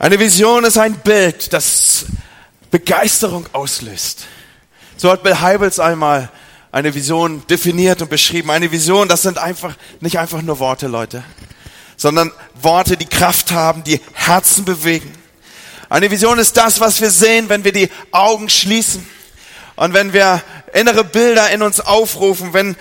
Eine Vision ist ein Bild, das Begeisterung auslöst. So hat Bill Heibels einmal eine Vision definiert und beschrieben. Eine Vision, das sind einfach nicht einfach nur Worte, Leute, sondern Worte, die Kraft haben, die Herzen bewegen. Eine Vision ist das, was wir sehen, wenn wir die Augen schließen und wenn wir innere Bilder in uns aufrufen, wenn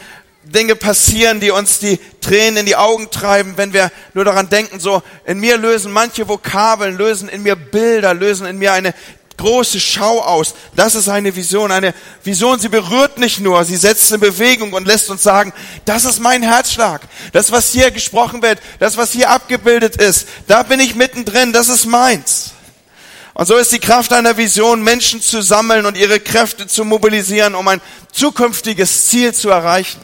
Dinge passieren, die uns die Tränen in die Augen treiben, wenn wir nur daran denken, so in mir lösen manche Vokabeln, lösen in mir Bilder, lösen in mir eine große Schau aus. Das ist eine Vision. Eine Vision, sie berührt nicht nur, sie setzt in Bewegung und lässt uns sagen, das ist mein Herzschlag. Das, was hier gesprochen wird, das, was hier abgebildet ist, da bin ich mittendrin, das ist meins. Und so ist die Kraft einer Vision, Menschen zu sammeln und ihre Kräfte zu mobilisieren, um ein zukünftiges Ziel zu erreichen.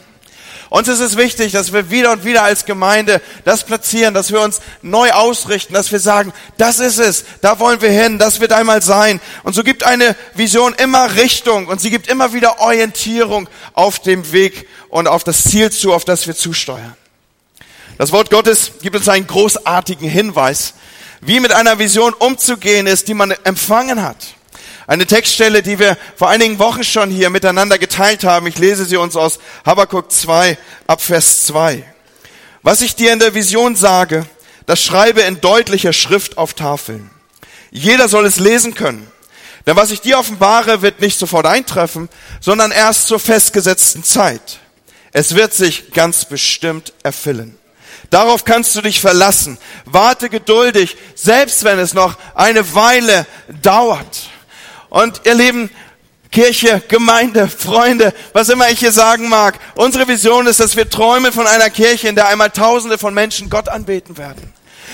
Uns ist es wichtig, dass wir wieder und wieder als Gemeinde das platzieren, dass wir uns neu ausrichten, dass wir sagen, das ist es, da wollen wir hin, das wird einmal sein. Und so gibt eine Vision immer Richtung und sie gibt immer wieder Orientierung auf dem Weg und auf das Ziel zu, auf das wir zusteuern. Das Wort Gottes gibt uns einen großartigen Hinweis, wie mit einer Vision umzugehen ist, die man empfangen hat. Eine Textstelle, die wir vor einigen Wochen schon hier miteinander geteilt haben. Ich lese sie uns aus Habakkuk 2 ab Vers 2. Was ich dir in der Vision sage, das schreibe in deutlicher Schrift auf Tafeln. Jeder soll es lesen können. Denn was ich dir offenbare, wird nicht sofort eintreffen, sondern erst zur festgesetzten Zeit. Es wird sich ganz bestimmt erfüllen. Darauf kannst du dich verlassen. Warte geduldig, selbst wenn es noch eine Weile dauert. Und ihr Lieben, Kirche, Gemeinde, Freunde, was immer ich hier sagen mag, unsere Vision ist, dass wir träumen von einer Kirche, in der einmal Tausende von Menschen Gott anbeten werden.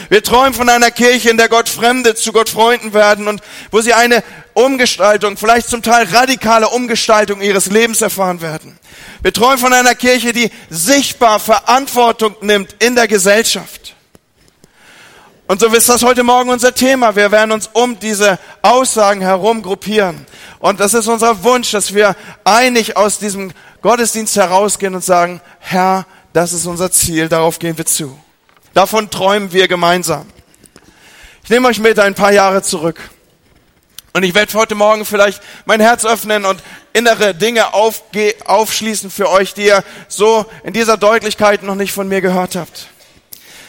Wir träumen von einer Kirche, in der Gott Fremde zu Gott Freunden werden und wo sie eine Umgestaltung, vielleicht zum Teil radikale Umgestaltung ihres Lebens erfahren werden. Wir träumen von einer Kirche, die sichtbar Verantwortung nimmt in der Gesellschaft. Und so ist das heute Morgen unser Thema. Wir werden uns um diese Aussagen herum gruppieren. Und das ist unser Wunsch, dass wir einig aus diesem Gottesdienst herausgehen und sagen, Herr, das ist unser Ziel, darauf gehen wir zu. Davon träumen wir gemeinsam. Ich nehme euch mit ein paar Jahre zurück. Und ich werde heute Morgen vielleicht mein Herz öffnen und innere Dinge aufschließen für euch, die ihr so in dieser Deutlichkeit noch nicht von mir gehört habt.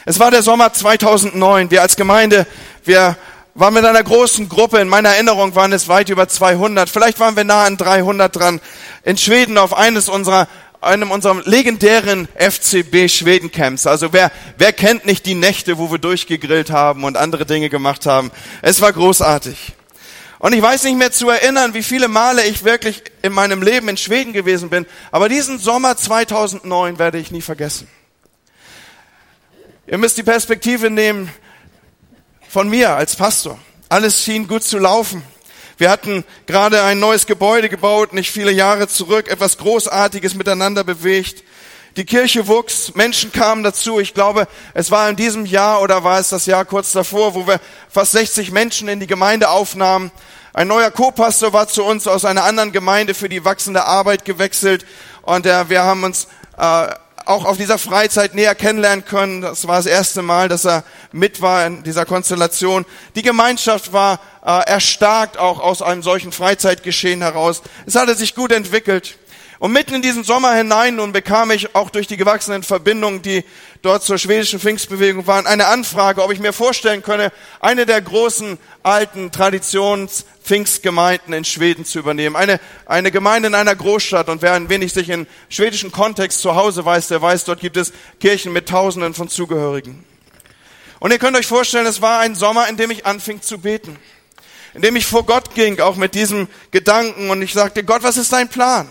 Es war der Sommer 2009. Wir als Gemeinde, wir waren mit einer großen Gruppe. In meiner Erinnerung waren es weit über 200. Vielleicht waren wir nah an 300 dran. In Schweden auf eines unserer einem unserer legendären FCB Schweden Camps. Also wer, wer kennt nicht die Nächte, wo wir durchgegrillt haben und andere Dinge gemacht haben? Es war großartig. Und ich weiß nicht mehr zu erinnern, wie viele Male ich wirklich in meinem Leben in Schweden gewesen bin. Aber diesen Sommer 2009 werde ich nie vergessen. Ihr müsst die Perspektive nehmen von mir als Pastor. Alles schien gut zu laufen. Wir hatten gerade ein neues Gebäude gebaut, nicht viele Jahre zurück, etwas Großartiges miteinander bewegt. Die Kirche wuchs, Menschen kamen dazu. Ich glaube, es war in diesem Jahr oder war es das Jahr kurz davor, wo wir fast 60 Menschen in die Gemeinde aufnahmen. Ein neuer Co-Pastor war zu uns aus einer anderen Gemeinde für die wachsende Arbeit gewechselt und äh, wir haben uns äh, auch auf dieser Freizeit näher kennenlernen können. Das war das erste Mal, dass er mit war in dieser Konstellation. Die Gemeinschaft war äh, erstarkt auch aus einem solchen Freizeitgeschehen heraus. Es hatte sich gut entwickelt. Und mitten in diesen Sommer hinein nun bekam ich auch durch die gewachsenen Verbindungen, die dort zur schwedischen Pfingstbewegung waren, eine Anfrage, ob ich mir vorstellen könne, eine der großen alten Traditions Pfingstgemeinden in Schweden zu übernehmen. Eine, eine Gemeinde in einer Großstadt und wer ein wenig sich in schwedischen Kontext zu Hause weiß, der weiß, dort gibt es Kirchen mit Tausenden von Zugehörigen. Und ihr könnt euch vorstellen, es war ein Sommer, in dem ich anfing zu beten. In dem ich vor Gott ging, auch mit diesem Gedanken und ich sagte, Gott, was ist dein Plan?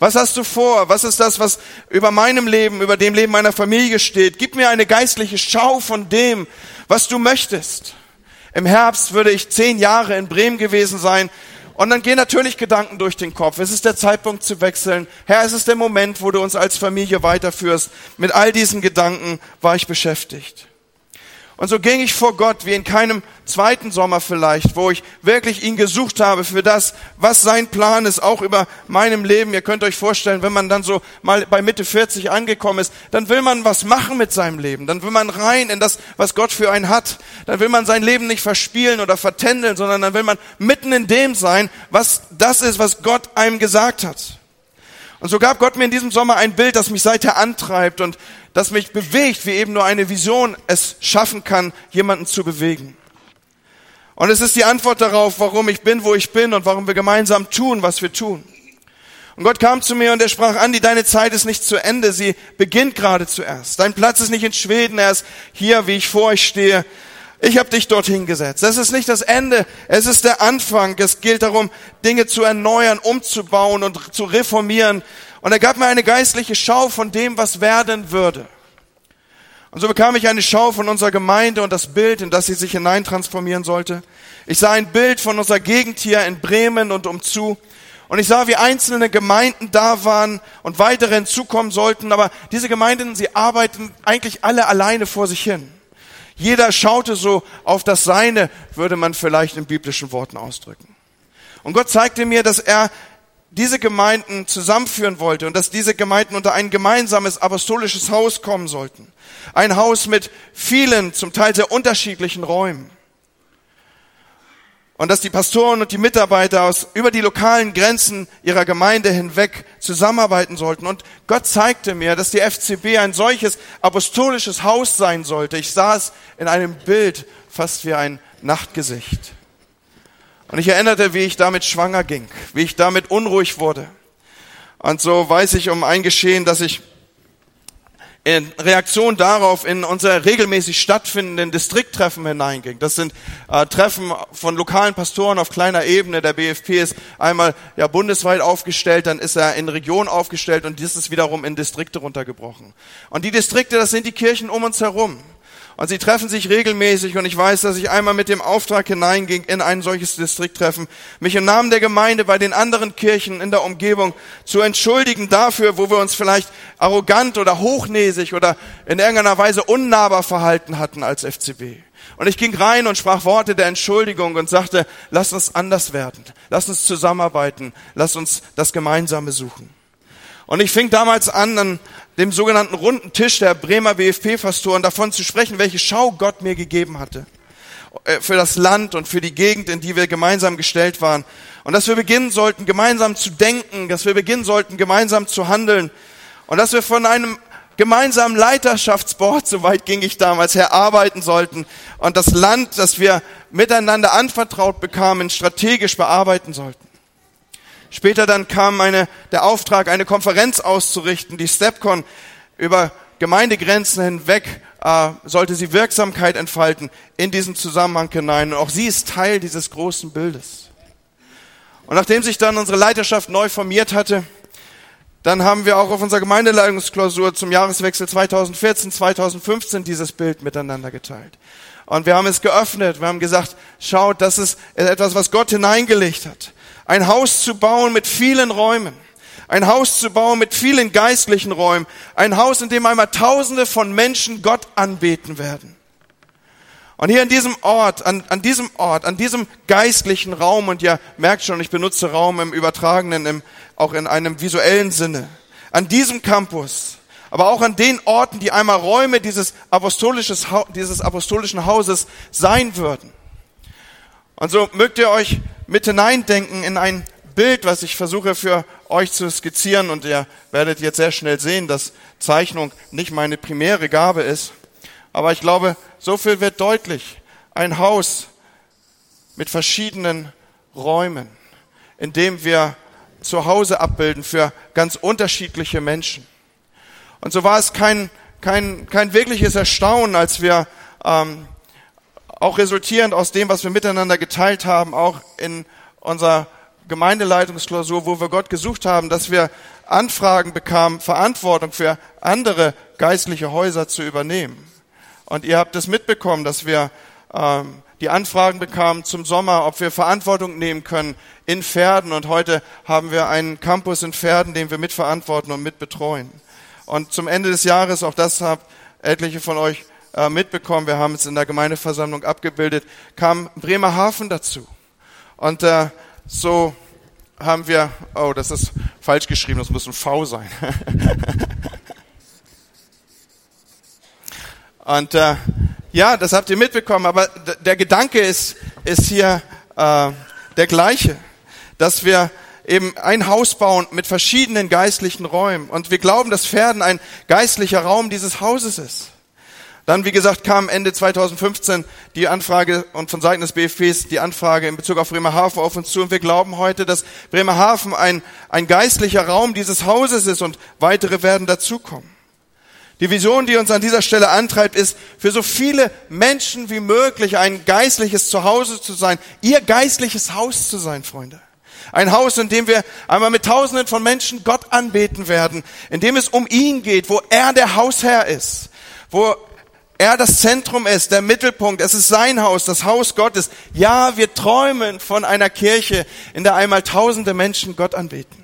Was hast du vor? Was ist das, was über meinem Leben, über dem Leben meiner Familie steht? Gib mir eine geistliche Schau von dem, was du möchtest. Im Herbst würde ich zehn Jahre in Bremen gewesen sein. Und dann gehen natürlich Gedanken durch den Kopf. Es ist der Zeitpunkt zu wechseln. Herr, es ist der Moment, wo du uns als Familie weiterführst. Mit all diesen Gedanken war ich beschäftigt. Und so ging ich vor Gott wie in keinem zweiten Sommer vielleicht, wo ich wirklich ihn gesucht habe für das, was sein Plan ist, auch über meinem Leben. Ihr könnt euch vorstellen, wenn man dann so mal bei Mitte 40 angekommen ist, dann will man was machen mit seinem Leben. Dann will man rein in das, was Gott für einen hat. Dann will man sein Leben nicht verspielen oder vertändeln, sondern dann will man mitten in dem sein, was das ist, was Gott einem gesagt hat. Und so gab Gott mir in diesem Sommer ein Bild, das mich seither antreibt und das mich bewegt, wie eben nur eine Vision es schaffen kann, jemanden zu bewegen. Und es ist die Antwort darauf, warum ich bin, wo ich bin und warum wir gemeinsam tun, was wir tun. Und Gott kam zu mir und er sprach, Andi, deine Zeit ist nicht zu Ende, sie beginnt gerade zuerst. Dein Platz ist nicht in Schweden, er ist hier, wie ich vor euch stehe. Ich habe dich dorthin gesetzt. Das ist nicht das Ende, es ist der Anfang. Es gilt darum, Dinge zu erneuern, umzubauen und zu reformieren. Und er gab mir eine geistliche Schau von dem, was werden würde. Und so bekam ich eine Schau von unserer Gemeinde und das Bild, in das sie sich hineintransformieren sollte. Ich sah ein Bild von unserer Gegend hier in Bremen und umzu. Und ich sah, wie einzelne Gemeinden da waren und weitere hinzukommen sollten. Aber diese Gemeinden, sie arbeiten eigentlich alle alleine vor sich hin. Jeder schaute so auf das Seine, würde man vielleicht in biblischen Worten ausdrücken. Und Gott zeigte mir, dass er diese Gemeinden zusammenführen wollte und dass diese Gemeinden unter ein gemeinsames apostolisches Haus kommen sollten. Ein Haus mit vielen, zum Teil sehr unterschiedlichen Räumen. Und dass die Pastoren und die Mitarbeiter aus über die lokalen Grenzen ihrer Gemeinde hinweg zusammenarbeiten sollten. Und Gott zeigte mir, dass die FCB ein solches apostolisches Haus sein sollte. Ich es in einem Bild fast wie ein Nachtgesicht. Und ich erinnerte, wie ich damit schwanger ging, wie ich damit unruhig wurde. Und so weiß ich um ein Geschehen, dass ich in Reaktion darauf in unser regelmäßig stattfindenden Distrikttreffen hineinging. Das sind äh, Treffen von lokalen Pastoren auf kleiner Ebene. Der BFP ist einmal ja bundesweit aufgestellt, dann ist er in Regionen aufgestellt und das ist wiederum in Distrikte runtergebrochen. Und die Distrikte, das sind die Kirchen um uns herum. Und sie treffen sich regelmäßig und ich weiß, dass ich einmal mit dem Auftrag hineinging in ein solches Distrikttreffen, mich im Namen der Gemeinde bei den anderen Kirchen in der Umgebung zu entschuldigen dafür, wo wir uns vielleicht arrogant oder hochnäsig oder in irgendeiner Weise unnahbar verhalten hatten als FCB. Und ich ging rein und sprach Worte der Entschuldigung und sagte, lass uns anders werden, lass uns zusammenarbeiten, lass uns das Gemeinsame suchen. Und ich fing damals an, an dem sogenannten runden Tisch der Bremer BFP-Pastoren davon zu sprechen, welche Schau Gott mir gegeben hatte. Äh, für das Land und für die Gegend, in die wir gemeinsam gestellt waren. Und dass wir beginnen sollten, gemeinsam zu denken, dass wir beginnen sollten, gemeinsam zu handeln. Und dass wir von einem gemeinsamen Leiterschaftsboard, soweit ging ich damals her, arbeiten sollten und das Land, das wir miteinander anvertraut bekamen, strategisch bearbeiten sollten. Später dann kam eine, der Auftrag, eine Konferenz auszurichten, die StepCon über Gemeindegrenzen hinweg äh, sollte sie Wirksamkeit entfalten in diesen Zusammenhang hinein. Und auch sie ist Teil dieses großen Bildes. Und nachdem sich dann unsere Leiterschaft neu formiert hatte, dann haben wir auch auf unserer Gemeindeleitungsklausur zum Jahreswechsel 2014-2015 dieses Bild miteinander geteilt. Und wir haben es geöffnet. Wir haben gesagt, schaut, das ist etwas, was Gott hineingelegt hat ein Haus zu bauen mit vielen Räumen, ein Haus zu bauen mit vielen geistlichen Räumen, ein Haus, in dem einmal Tausende von Menschen Gott anbeten werden. Und hier an diesem Ort, an, an diesem Ort, an diesem geistlichen Raum, und ihr merkt schon, ich benutze Raum im übertragenen, im, auch in einem visuellen Sinne, an diesem Campus, aber auch an den Orten, die einmal Räume dieses, apostolisches, dieses apostolischen Hauses sein würden. Und so mögt ihr euch mit hineindenken in ein Bild, was ich versuche für euch zu skizzieren und ihr werdet jetzt sehr schnell sehen, dass Zeichnung nicht meine primäre Gabe ist. Aber ich glaube, so viel wird deutlich. Ein Haus mit verschiedenen Räumen, in dem wir zu Hause abbilden für ganz unterschiedliche Menschen. Und so war es kein, kein, kein wirkliches Erstaunen, als wir ähm, auch resultierend aus dem, was wir miteinander geteilt haben, auch in unserer Gemeindeleitungsklausur, wo wir Gott gesucht haben, dass wir Anfragen bekamen, Verantwortung für andere geistliche Häuser zu übernehmen. Und ihr habt es mitbekommen, dass wir ähm, die Anfragen bekamen zum Sommer, ob wir Verantwortung nehmen können in Pferden. Und heute haben wir einen Campus in Pferden, den wir mitverantworten und mitbetreuen. Und zum Ende des Jahres, auch das habt etliche von euch äh, mitbekommen, wir haben es in der Gemeindeversammlung abgebildet, kam Bremerhaven dazu. Und äh, so haben wir, oh, das ist falsch geschrieben, das muss ein V sein. Und äh, ja, das habt ihr mitbekommen, aber der Gedanke ist, ist hier äh, der gleiche, dass wir eben ein Haus bauen mit verschiedenen geistlichen Räumen. Und wir glauben, dass Pferden ein geistlicher Raum dieses Hauses ist. Dann, wie gesagt, kam Ende 2015 die Anfrage und von Seiten des BFPs die Anfrage in Bezug auf Bremerhaven auf uns zu. Und wir glauben heute, dass Bremerhaven ein, ein geistlicher Raum dieses Hauses ist und weitere werden dazukommen. Die Vision, die uns an dieser Stelle antreibt, ist, für so viele Menschen wie möglich ein geistliches Zuhause zu sein, ihr geistliches Haus zu sein, Freunde. Ein Haus, in dem wir einmal mit Tausenden von Menschen Gott anbeten werden, in dem es um ihn geht, wo er der Hausherr ist, wo er das Zentrum ist, der Mittelpunkt. Es ist sein Haus, das Haus Gottes. Ja, wir träumen von einer Kirche, in der einmal tausende Menschen Gott anbeten.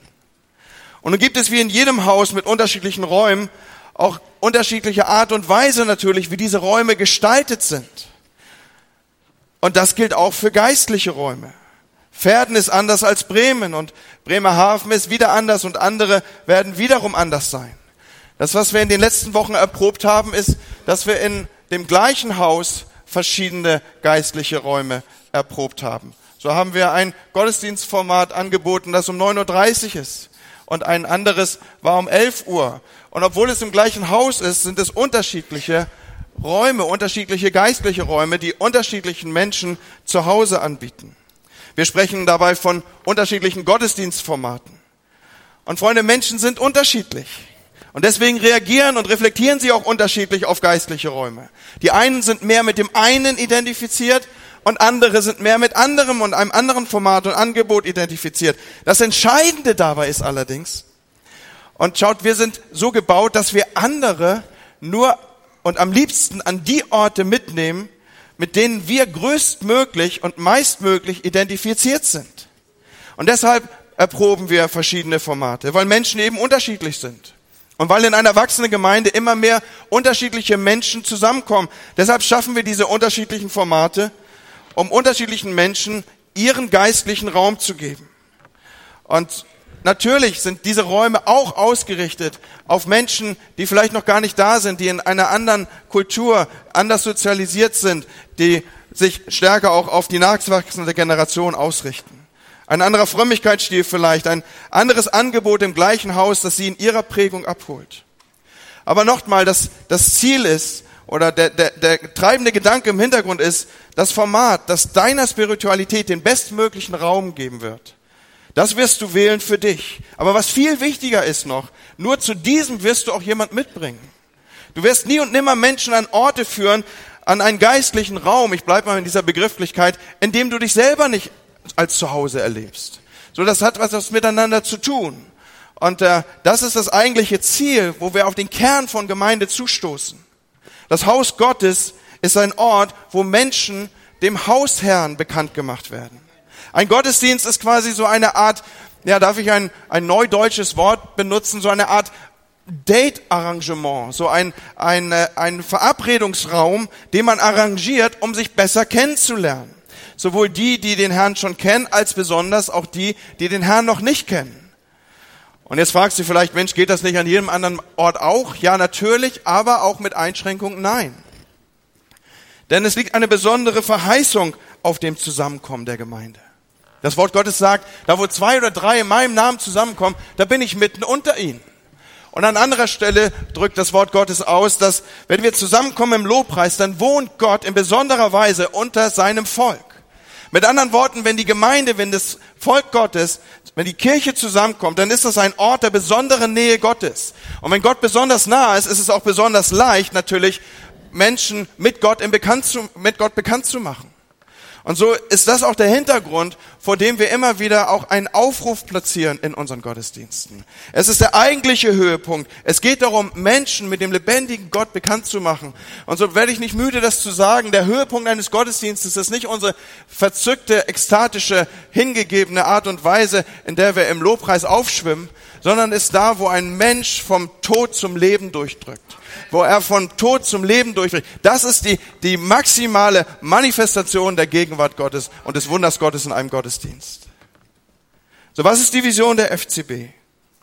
Und nun gibt es wie in jedem Haus mit unterschiedlichen Räumen auch unterschiedliche Art und Weise natürlich, wie diese Räume gestaltet sind. Und das gilt auch für geistliche Räume. Pferden ist anders als Bremen und Bremerhaven ist wieder anders und andere werden wiederum anders sein. Das, was wir in den letzten Wochen erprobt haben, ist, dass wir in dem gleichen Haus verschiedene geistliche Räume erprobt haben. So haben wir ein Gottesdienstformat angeboten, das um 9.30 Uhr ist und ein anderes war um 11 Uhr. Und obwohl es im gleichen Haus ist, sind es unterschiedliche Räume, unterschiedliche geistliche Räume, die unterschiedlichen Menschen zu Hause anbieten. Wir sprechen dabei von unterschiedlichen Gottesdienstformaten. Und Freunde, Menschen sind unterschiedlich. Und deswegen reagieren und reflektieren sie auch unterschiedlich auf geistliche Räume. Die einen sind mehr mit dem einen identifiziert und andere sind mehr mit anderem und einem anderen Format und Angebot identifiziert. Das Entscheidende dabei ist allerdings, und schaut, wir sind so gebaut, dass wir andere nur und am liebsten an die Orte mitnehmen, mit denen wir größtmöglich und meistmöglich identifiziert sind. Und deshalb erproben wir verschiedene Formate, weil Menschen eben unterschiedlich sind. Und weil in einer wachsenden Gemeinde immer mehr unterschiedliche Menschen zusammenkommen. Deshalb schaffen wir diese unterschiedlichen Formate, um unterschiedlichen Menschen ihren geistlichen Raum zu geben. Und Natürlich sind diese Räume auch ausgerichtet auf Menschen, die vielleicht noch gar nicht da sind, die in einer anderen Kultur anders sozialisiert sind, die sich stärker auch auf die nachwachsende Generation ausrichten. Ein anderer Frömmigkeitsstil vielleicht, ein anderes Angebot im gleichen Haus, das sie in ihrer Prägung abholt. Aber nochmal, das, das Ziel ist, oder der, der, der treibende Gedanke im Hintergrund ist, das Format, das deiner Spiritualität den bestmöglichen Raum geben wird. Das wirst du wählen für dich. Aber was viel wichtiger ist noch, nur zu diesem wirst du auch jemand mitbringen. Du wirst nie und nimmer Menschen an Orte führen, an einen geistlichen Raum, ich bleibe mal in dieser Begrifflichkeit, in dem du dich selber nicht als Zuhause erlebst. So, das hat was miteinander zu tun. Und äh, das ist das eigentliche Ziel, wo wir auf den Kern von Gemeinde zustoßen. Das Haus Gottes ist ein Ort, wo Menschen dem Hausherrn bekannt gemacht werden. Ein Gottesdienst ist quasi so eine Art, ja, darf ich ein, ein neudeutsches Wort benutzen, so eine Art Date-Arrangement, so ein, ein, äh, ein Verabredungsraum, den man arrangiert, um sich besser kennenzulernen. Sowohl die, die den Herrn schon kennen, als besonders auch die, die den Herrn noch nicht kennen. Und jetzt fragst du vielleicht, Mensch, geht das nicht an jedem anderen Ort auch? Ja, natürlich, aber auch mit Einschränkungen nein. Denn es liegt eine besondere Verheißung auf dem Zusammenkommen der Gemeinde. Das Wort Gottes sagt, da wo zwei oder drei in meinem Namen zusammenkommen, da bin ich mitten unter ihnen. Und an anderer Stelle drückt das Wort Gottes aus, dass wenn wir zusammenkommen im Lobpreis, dann wohnt Gott in besonderer Weise unter seinem Volk. Mit anderen Worten, wenn die Gemeinde, wenn das Volk Gottes, wenn die Kirche zusammenkommt, dann ist das ein Ort der besonderen Nähe Gottes. Und wenn Gott besonders nah ist, ist es auch besonders leicht, natürlich Menschen mit Gott, im bekannt zu, mit Gott bekannt zu machen. Und so ist das auch der Hintergrund, vor dem wir immer wieder auch einen Aufruf platzieren in unseren Gottesdiensten. Es ist der eigentliche Höhepunkt. Es geht darum, Menschen mit dem lebendigen Gott bekannt zu machen. Und so werde ich nicht müde, das zu sagen. Der Höhepunkt eines Gottesdienstes ist nicht unsere verzückte, ekstatische, hingegebene Art und Weise, in der wir im Lobpreis aufschwimmen, sondern ist da, wo ein Mensch vom Tod zum Leben durchdrückt wo er von Tod zum Leben durchbricht. Das ist die, die maximale Manifestation der Gegenwart Gottes und des Wunders Gottes in einem Gottesdienst. So, was ist die Vision der FCB?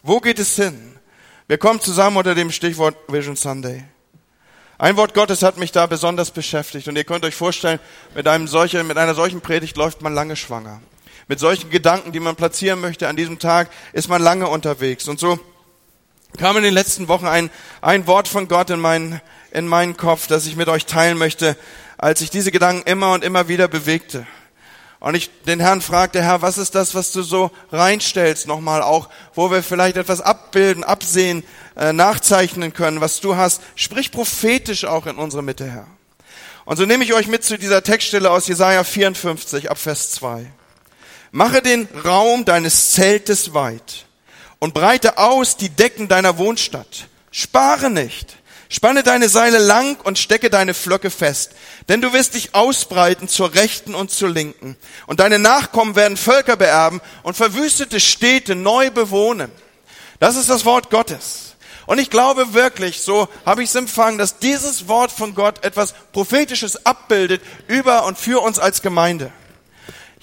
Wo geht es hin? Wir kommen zusammen unter dem Stichwort Vision Sunday. Ein Wort Gottes hat mich da besonders beschäftigt und ihr könnt euch vorstellen, mit, einem solchen, mit einer solchen Predigt läuft man lange schwanger. Mit solchen Gedanken, die man platzieren möchte an diesem Tag, ist man lange unterwegs. Und so kam in den letzten Wochen ein, ein Wort von Gott in meinen, in meinen Kopf, das ich mit euch teilen möchte, als ich diese Gedanken immer und immer wieder bewegte. Und ich den Herrn fragte, Herr, was ist das, was du so reinstellst nochmal auch, wo wir vielleicht etwas abbilden, absehen, äh, nachzeichnen können, was du hast. Sprich prophetisch auch in unsere Mitte, Herr. Und so nehme ich euch mit zu dieser Textstelle aus Jesaja 54 ab Vers 2. Mache den Raum deines Zeltes weit und breite aus die Decken deiner Wohnstadt. Spare nicht Spanne deine Seile lang und stecke deine Flöcke fest, denn du wirst dich ausbreiten zur Rechten und zur Linken. Und deine Nachkommen werden Völker beerben und verwüstete Städte neu bewohnen. Das ist das Wort Gottes. Und ich glaube wirklich, so habe ich es empfangen, dass dieses Wort von Gott etwas Prophetisches abbildet über und für uns als Gemeinde.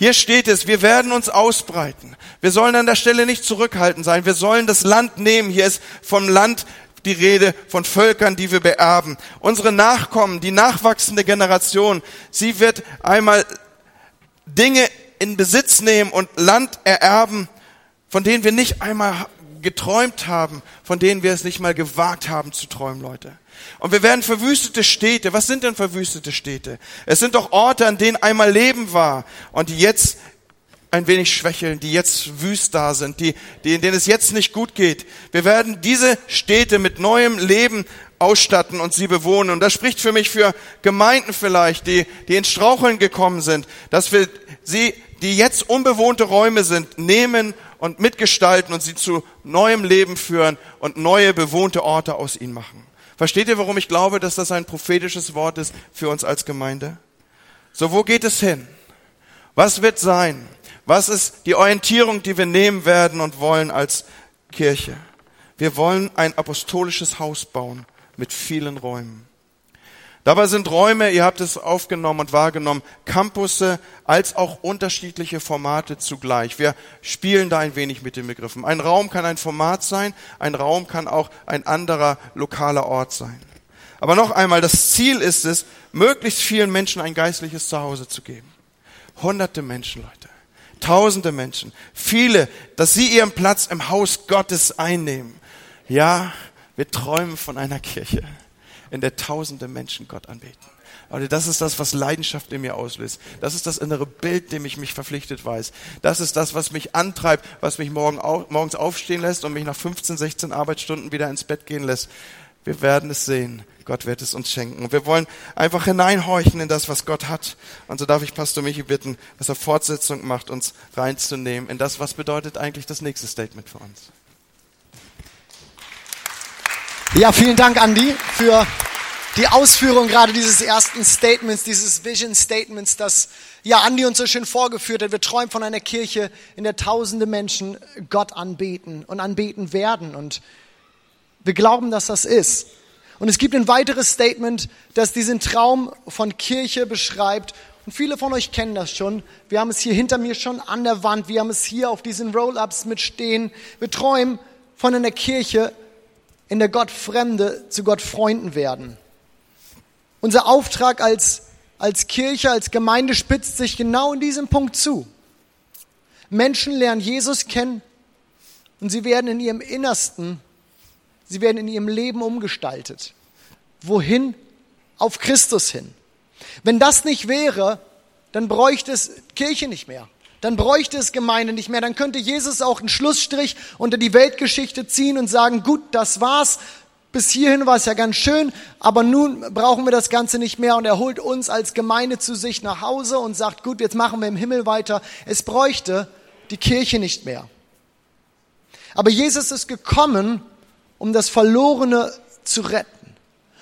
Hier steht es, wir werden uns ausbreiten. Wir sollen an der Stelle nicht zurückhaltend sein. Wir sollen das Land nehmen. Hier ist vom Land die Rede von Völkern, die wir beerben. Unsere Nachkommen, die nachwachsende Generation, sie wird einmal Dinge in Besitz nehmen und Land ererben, von denen wir nicht einmal geträumt haben, von denen wir es nicht mal gewagt haben zu träumen, Leute. Und wir werden verwüstete Städte. Was sind denn verwüstete Städte? Es sind doch Orte, an denen einmal Leben war und die jetzt ein wenig schwächeln, die jetzt wüst da sind, die, die, denen es jetzt nicht gut geht. Wir werden diese Städte mit neuem Leben ausstatten und sie bewohnen. Und das spricht für mich für Gemeinden vielleicht, die, die ins Straucheln gekommen sind, dass wir sie, die jetzt unbewohnte Räume sind, nehmen und mitgestalten und sie zu neuem Leben führen und neue bewohnte Orte aus ihnen machen. Versteht ihr, warum ich glaube, dass das ein prophetisches Wort ist für uns als Gemeinde? So, wo geht es hin? Was wird sein? Was ist die Orientierung, die wir nehmen werden und wollen als Kirche? Wir wollen ein apostolisches Haus bauen mit vielen Räumen. Dabei sind Räume, ihr habt es aufgenommen und wahrgenommen, Campusse als auch unterschiedliche Formate zugleich. Wir spielen da ein wenig mit den Begriffen. Ein Raum kann ein Format sein, ein Raum kann auch ein anderer lokaler Ort sein. Aber noch einmal, das Ziel ist es, möglichst vielen Menschen ein geistliches Zuhause zu geben. Hunderte Menschen, Leute. Tausende Menschen, viele, dass sie ihren Platz im Haus Gottes einnehmen. Ja, wir träumen von einer Kirche, in der tausende Menschen Gott anbeten. Aber das ist das, was Leidenschaft in mir auslöst. Das ist das innere Bild, dem ich mich verpflichtet weiß. Das ist das, was mich antreibt, was mich morgen auf, morgens aufstehen lässt und mich nach 15, 16 Arbeitsstunden wieder ins Bett gehen lässt. Wir werden es sehen. Gott wird es uns schenken. Und wir wollen einfach hineinhorchen in das, was Gott hat. Und so darf ich Pastor Michi bitten, dass er Fortsetzung macht, uns reinzunehmen in das, was bedeutet eigentlich das nächste Statement für uns. Ja, vielen Dank, Andy, für die Ausführung gerade dieses ersten Statements, dieses Vision Statements, das ja Andy uns so schön vorgeführt hat. Wir träumen von einer Kirche, in der tausende Menschen Gott anbeten und anbeten werden. Und wir glauben, dass das ist. Und es gibt ein weiteres Statement, das diesen Traum von Kirche beschreibt. Und viele von euch kennen das schon. Wir haben es hier hinter mir schon an der Wand. Wir haben es hier auf diesen Roll-ups mitstehen. Wir träumen von einer Kirche, in der Gott Fremde zu Gott Freunden werden. Unser Auftrag als, als Kirche, als Gemeinde spitzt sich genau in diesem Punkt zu. Menschen lernen Jesus kennen und sie werden in ihrem Innersten Sie werden in ihrem Leben umgestaltet. Wohin? Auf Christus hin. Wenn das nicht wäre, dann bräuchte es Kirche nicht mehr. Dann bräuchte es Gemeinde nicht mehr. Dann könnte Jesus auch einen Schlussstrich unter die Weltgeschichte ziehen und sagen, gut, das war's. Bis hierhin war es ja ganz schön, aber nun brauchen wir das Ganze nicht mehr und er holt uns als Gemeinde zu sich nach Hause und sagt, gut, jetzt machen wir im Himmel weiter. Es bräuchte die Kirche nicht mehr. Aber Jesus ist gekommen, um das Verlorene zu retten.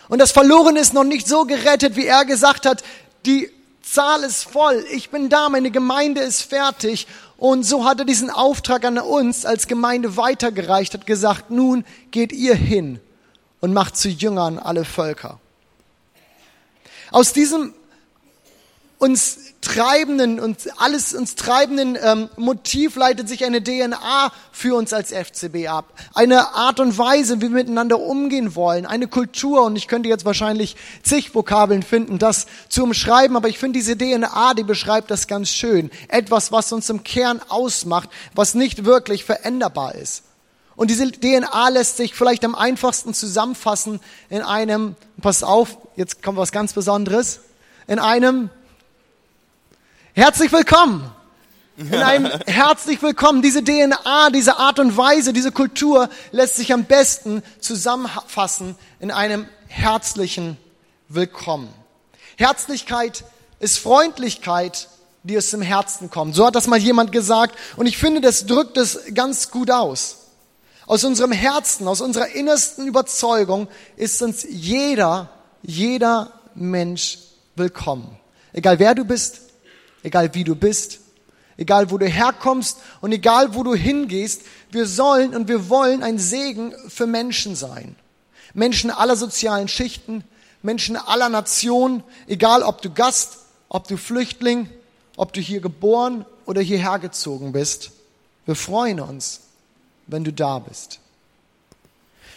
Und das Verlorene ist noch nicht so gerettet, wie er gesagt hat, die Zahl ist voll, ich bin da, meine Gemeinde ist fertig. Und so hat er diesen Auftrag an uns als Gemeinde weitergereicht, hat gesagt, nun geht ihr hin und macht zu Jüngern alle Völker. Aus diesem uns treibenden und alles uns treibenden ähm, Motiv leitet sich eine DNA für uns als FCB ab. Eine Art und Weise, wie wir miteinander umgehen wollen, eine Kultur und ich könnte jetzt wahrscheinlich zig Vokabeln finden, das zu umschreiben, aber ich finde diese DNA, die beschreibt das ganz schön. Etwas, was uns im Kern ausmacht, was nicht wirklich veränderbar ist. Und diese DNA lässt sich vielleicht am einfachsten zusammenfassen in einem, pass auf, jetzt kommt was ganz Besonderes, in einem Herzlich willkommen. In einem herzlich willkommen. Diese DNA, diese Art und Weise, diese Kultur lässt sich am besten zusammenfassen in einem herzlichen Willkommen. Herzlichkeit ist Freundlichkeit, die aus dem Herzen kommt. So hat das mal jemand gesagt. Und ich finde, das drückt es ganz gut aus. Aus unserem Herzen, aus unserer innersten Überzeugung ist uns jeder, jeder Mensch willkommen. Egal wer du bist, egal wie du bist, egal wo du herkommst und egal wo du hingehst, wir sollen und wir wollen ein Segen für Menschen sein. Menschen aller sozialen Schichten, Menschen aller Nationen, egal ob du Gast, ob du Flüchtling, ob du hier geboren oder hierher gezogen bist. Wir freuen uns, wenn du da bist.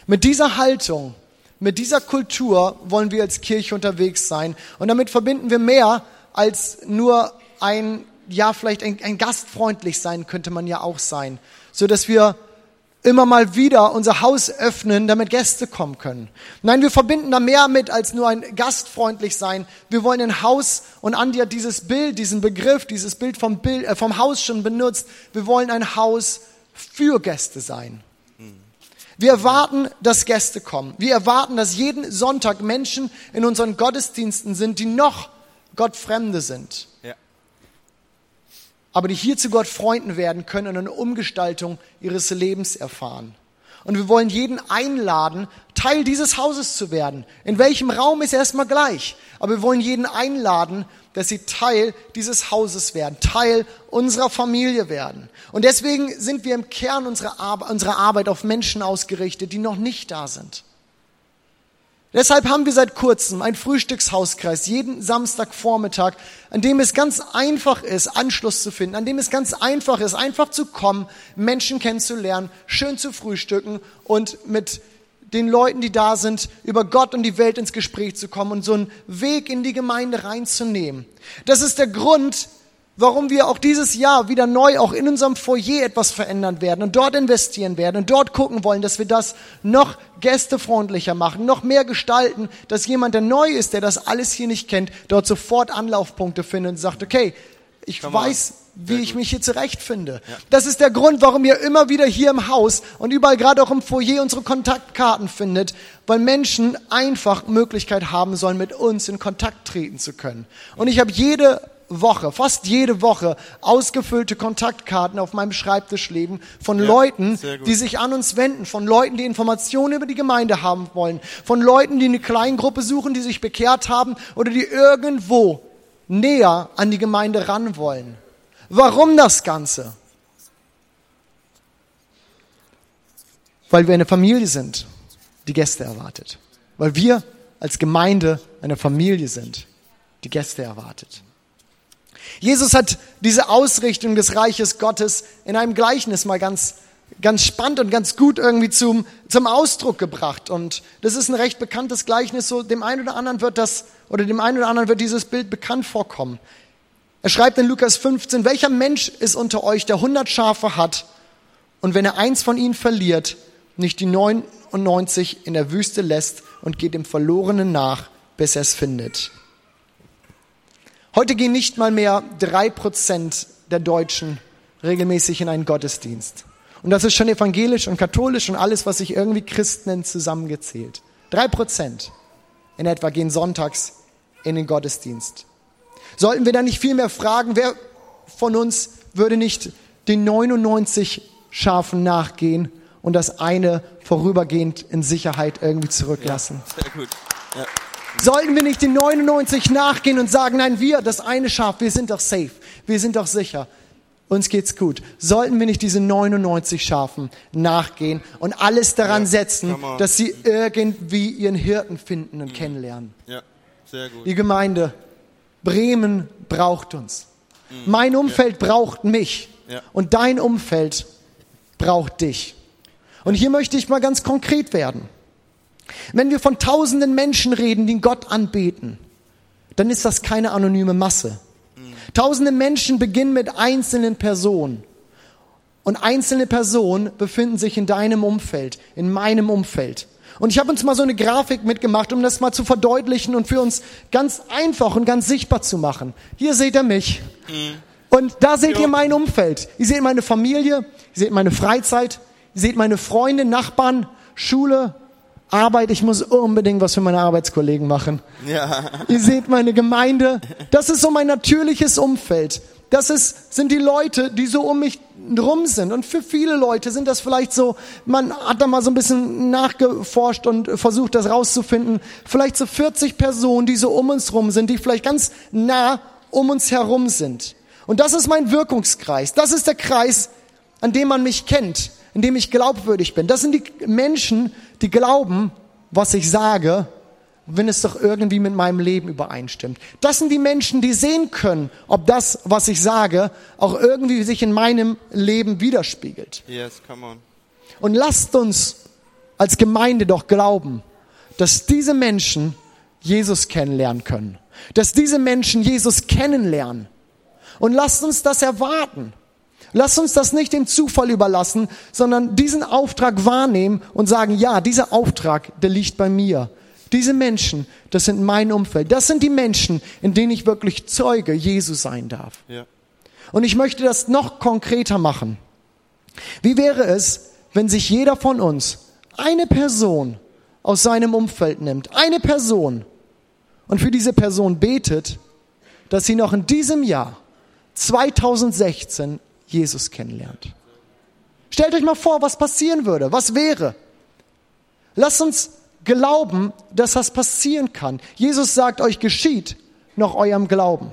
Mit dieser Haltung, mit dieser Kultur wollen wir als Kirche unterwegs sein und damit verbinden wir mehr als nur ein, ja, vielleicht ein, ein gastfreundlich sein könnte man ja auch sein, so dass wir immer mal wieder unser Haus öffnen, damit Gäste kommen können. Nein, wir verbinden da mehr mit als nur ein gastfreundlich sein. Wir wollen ein Haus und Andi hat dieses Bild, diesen Begriff, dieses Bild vom, Bild, äh, vom Haus schon benutzt. Wir wollen ein Haus für Gäste sein. Wir erwarten, dass Gäste kommen. Wir erwarten, dass jeden Sonntag Menschen in unseren Gottesdiensten sind, die noch Gottfremde sind aber die hier zu Gott Freunden werden können und eine Umgestaltung ihres Lebens erfahren. Und wir wollen jeden einladen, Teil dieses Hauses zu werden. In welchem Raum ist erstmal gleich. Aber wir wollen jeden einladen, dass sie Teil dieses Hauses werden, Teil unserer Familie werden. Und deswegen sind wir im Kern unserer Arbeit auf Menschen ausgerichtet, die noch nicht da sind. Deshalb haben wir seit kurzem einen Frühstückshauskreis jeden Samstagvormittag, an dem es ganz einfach ist, Anschluss zu finden, an dem es ganz einfach ist, einfach zu kommen, Menschen kennenzulernen, schön zu frühstücken und mit den Leuten, die da sind, über Gott und die Welt ins Gespräch zu kommen und so einen Weg in die Gemeinde reinzunehmen. Das ist der Grund, warum wir auch dieses Jahr wieder neu auch in unserem Foyer etwas verändern werden und dort investieren werden und dort gucken wollen, dass wir das noch gästefreundlicher machen, noch mehr gestalten, dass jemand, der neu ist, der das alles hier nicht kennt, dort sofort Anlaufpunkte findet und sagt, okay, ich Come weiß, on. wie ich mich hier zurechtfinde. Ja. Das ist der Grund, warum ihr immer wieder hier im Haus und überall gerade auch im Foyer unsere Kontaktkarten findet, weil Menschen einfach Möglichkeit haben sollen, mit uns in Kontakt treten zu können. Und ich habe jede Woche, fast jede Woche ausgefüllte Kontaktkarten auf meinem Schreibtisch liegen von ja, Leuten, die sich an uns wenden, von Leuten, die Informationen über die Gemeinde haben wollen, von Leuten, die eine Kleingruppe suchen, die sich bekehrt haben oder die irgendwo näher an die Gemeinde ran wollen. Warum das Ganze? Weil wir eine Familie sind, die Gäste erwartet. Weil wir als Gemeinde eine Familie sind, die Gäste erwartet. Jesus hat diese Ausrichtung des Reiches Gottes in einem Gleichnis mal ganz, ganz spannend und ganz gut irgendwie zum, zum Ausdruck gebracht. Und das ist ein recht bekanntes Gleichnis. So dem einen oder anderen wird das, oder dem einen oder anderen wird dieses Bild bekannt vorkommen. Er schreibt in Lukas 15, welcher Mensch ist unter euch, der 100 Schafe hat und wenn er eins von ihnen verliert, nicht die 99 in der Wüste lässt und geht dem Verlorenen nach, bis er es findet. Heute gehen nicht mal mehr drei Prozent der Deutschen regelmäßig in einen Gottesdienst. Und das ist schon evangelisch und katholisch und alles, was sich irgendwie Christen nennt, zusammengezählt. Drei Prozent in etwa gehen sonntags in den Gottesdienst. Sollten wir dann nicht viel mehr fragen, wer von uns würde nicht den 99 Schafen nachgehen und das eine vorübergehend in Sicherheit irgendwie zurücklassen? Ja, sehr gut. Ja. Sollten wir nicht den 99 nachgehen und sagen, nein, wir, das eine Schaf, wir sind doch safe, wir sind doch sicher. uns geht's gut. Sollten wir nicht diese 99 Schafen nachgehen und alles daran Ja, setzen, dass sie irgendwie ihren Hirten finden und kennenlernen? Ja, sehr gut. Die Gemeinde Bremen braucht uns. Mein Umfeld braucht mich. Ja. Und dein Umfeld braucht dich. Und hier möchte ich mal ganz konkret werden. Wenn wir von tausenden Menschen reden, die Gott anbeten, dann ist das keine anonyme Masse. Tausende Menschen beginnen mit einzelnen Personen. Und einzelne Personen befinden sich in deinem Umfeld, in meinem Umfeld. Und ich habe uns mal so eine Grafik mitgemacht, um das mal zu verdeutlichen und für uns ganz einfach und ganz sichtbar zu machen. Hier seht ihr mich. Und da seht ihr mein Umfeld. Ihr seht meine Familie, ihr seht meine Freizeit, ihr seht meine Freunde, Nachbarn, Schule, Arbeit. Ich muss unbedingt was für meine Arbeitskollegen machen. Ja, Ihr seht meine Gemeinde. Das ist so mein natürliches Umfeld. Das ist, sind die Leute, die so um mich rum sind. Und für viele Leute sind das vielleicht so, man hat da mal so ein bisschen nachgeforscht und versucht, das rauszufinden. Vielleicht so 40 Personen, die so um uns rum sind, die vielleicht ganz nah um uns herum sind. Und das ist mein Wirkungskreis. Das ist der Kreis, an dem man mich kennt, in dem ich glaubwürdig bin. Das sind die Menschen, die glauben, was ich sage, wenn es doch irgendwie mit meinem Leben übereinstimmt. Das sind die Menschen, die sehen können, ob das, was ich sage, auch irgendwie sich in meinem Leben widerspiegelt. yes, come on. Und lasst uns als Gemeinde doch glauben, dass diese Menschen Jesus kennenlernen können. Dass diese Menschen Jesus kennenlernen. Und lasst uns das erwarten. Lasst uns das nicht dem Zufall überlassen, sondern diesen Auftrag wahrnehmen und sagen, ja, dieser Auftrag, der liegt bei mir. Diese Menschen, das sind mein Umfeld. Das sind die Menschen, in denen ich wirklich Zeuge Jesus sein darf. Ja. Und ich möchte das noch konkreter machen. Wie wäre es, wenn sich jeder von uns eine Person aus seinem Umfeld nimmt, eine Person, und für diese Person betet, dass sie noch in diesem Jahr 2016 Jesus kennenlernt. Stellt euch mal vor, was passieren würde, was wäre. Lasst uns glauben, dass das passieren kann. Jesus sagt, euch geschieht nach eurem Glauben.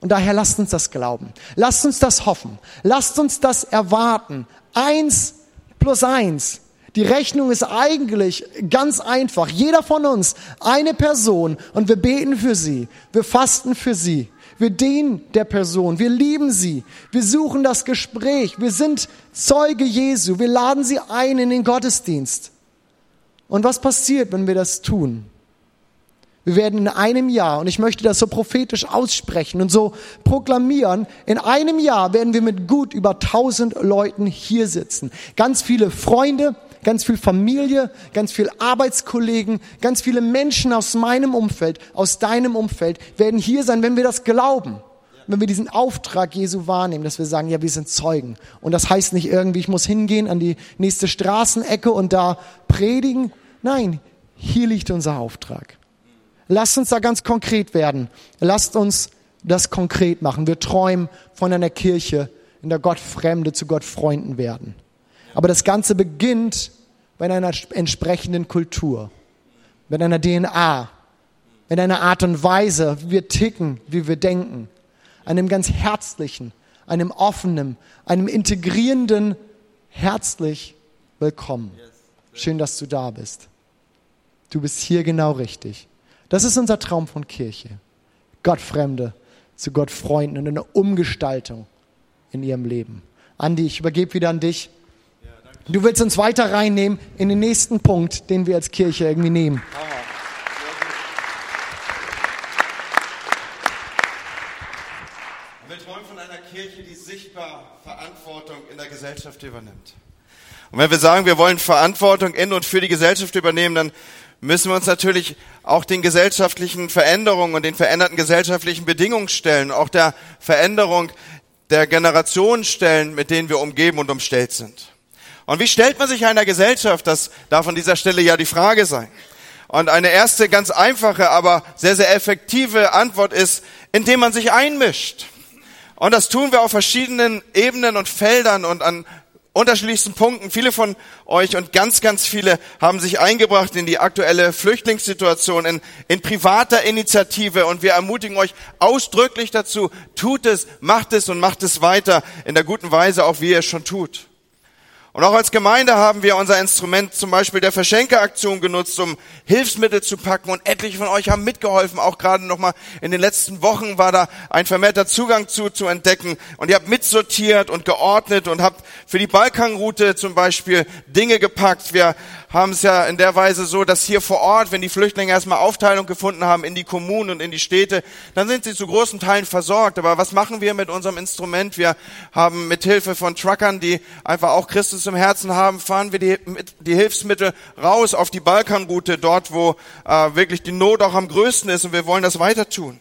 Und daher lasst uns das glauben. Lasst uns das hoffen. Lasst uns das erwarten. Eins plus eins. Die Rechnung ist eigentlich ganz einfach. Jeder von uns eine Person und wir beten für sie. Wir fasten für sie. Wir dienen der Person. Wir lieben sie. Wir suchen das Gespräch. Wir sind Zeuge Jesu. Wir laden sie ein in den Gottesdienst. Und was passiert, wenn wir das tun? Wir werden in einem Jahr, und ich möchte das so prophetisch aussprechen und so proklamieren, in einem Jahr werden wir mit gut über tausend Leuten hier sitzen. Ganz viele Freunde, ganz viel Familie, ganz viel Arbeitskollegen, ganz viele Menschen aus meinem Umfeld, aus deinem Umfeld werden hier sein, wenn wir das glauben. Wenn wir diesen Auftrag Jesu wahrnehmen, dass wir sagen, ja, wir sind Zeugen. Und das heißt nicht irgendwie, ich muss hingehen an die nächste Straßenecke und da predigen. Nein, hier liegt unser Auftrag. Lasst uns da ganz konkret werden. Lasst uns das konkret machen. Wir träumen von einer Kirche, in der Gott Fremde zu Gott Freunden werden. Aber das Ganze beginnt bei einer entsprechenden Kultur, mit einer DNA, mit einer Art und Weise, wie wir ticken, wie wir denken, einem ganz herzlichen, einem offenen, einem integrierenden, herzlich willkommen. Schön, dass du da bist. Du bist hier genau richtig. Das ist unser Traum von Kirche. Gottfremde zu Gottfreunden und eine Umgestaltung in ihrem Leben. Andi, ich übergebe wieder an dich. Du willst uns weiter reinnehmen in den nächsten Punkt, den wir als Kirche irgendwie nehmen. Wir träumen von einer Kirche, die sichtbar Verantwortung in der Gesellschaft übernimmt. Und wenn wir sagen, wir wollen Verantwortung in und für die Gesellschaft übernehmen, dann müssen wir uns natürlich auch den gesellschaftlichen Veränderungen und den veränderten gesellschaftlichen Bedingungen stellen, auch der Veränderung der Generationen stellen, mit denen wir umgeben und umstellt sind. Und wie stellt man sich einer Gesellschaft? Das darf an dieser Stelle ja die Frage sein. Und eine erste ganz einfache, aber sehr, sehr effektive Antwort ist, indem man sich einmischt. Und das tun wir auf verschiedenen Ebenen und Feldern und an unterschiedlichsten Punkten. Viele von euch und ganz, ganz viele haben sich eingebracht in die aktuelle Flüchtlingssituation, in, in privater Initiative. Und wir ermutigen euch ausdrücklich dazu, tut es, macht es und macht es weiter in der guten Weise, auch wie ihr es schon tut. Und auch als Gemeinde haben wir unser Instrument zum Beispiel der Verschenkeaktion genutzt, um Hilfsmittel zu packen. Und etliche von euch haben mitgeholfen. Auch gerade nochmal in den letzten Wochen war da ein vermehrter Zugang zu, zu entdecken. Und ihr habt mitsortiert und geordnet und habt für die Balkanroute zum Beispiel Dinge gepackt. Wir haben es ja in der Weise so, dass hier vor Ort, wenn die Flüchtlinge erstmal Aufteilung gefunden haben in die Kommunen und in die Städte, dann sind sie zu großen Teilen versorgt. Aber was machen wir mit unserem Instrument? Wir haben mit Hilfe von Truckern, die einfach auch Christus im Herzen haben, fahren wir die, die Hilfsmittel raus auf die Balkanroute, dort wo äh, wirklich die Not auch am größten ist und wir wollen das weiter tun.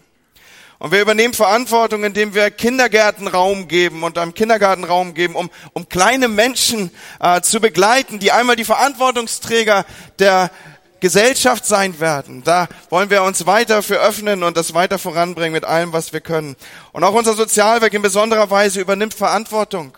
Und wir übernehmen Verantwortung, indem wir Kindergärtenraum geben und einem Kindergartenraum geben, um, um kleine Menschen äh, zu begleiten, die einmal die Verantwortungsträger der Gesellschaft sein werden. Da wollen wir uns weiter für öffnen und das weiter voranbringen mit allem, was wir können. Und auch unser Sozialwerk in besonderer Weise übernimmt Verantwortung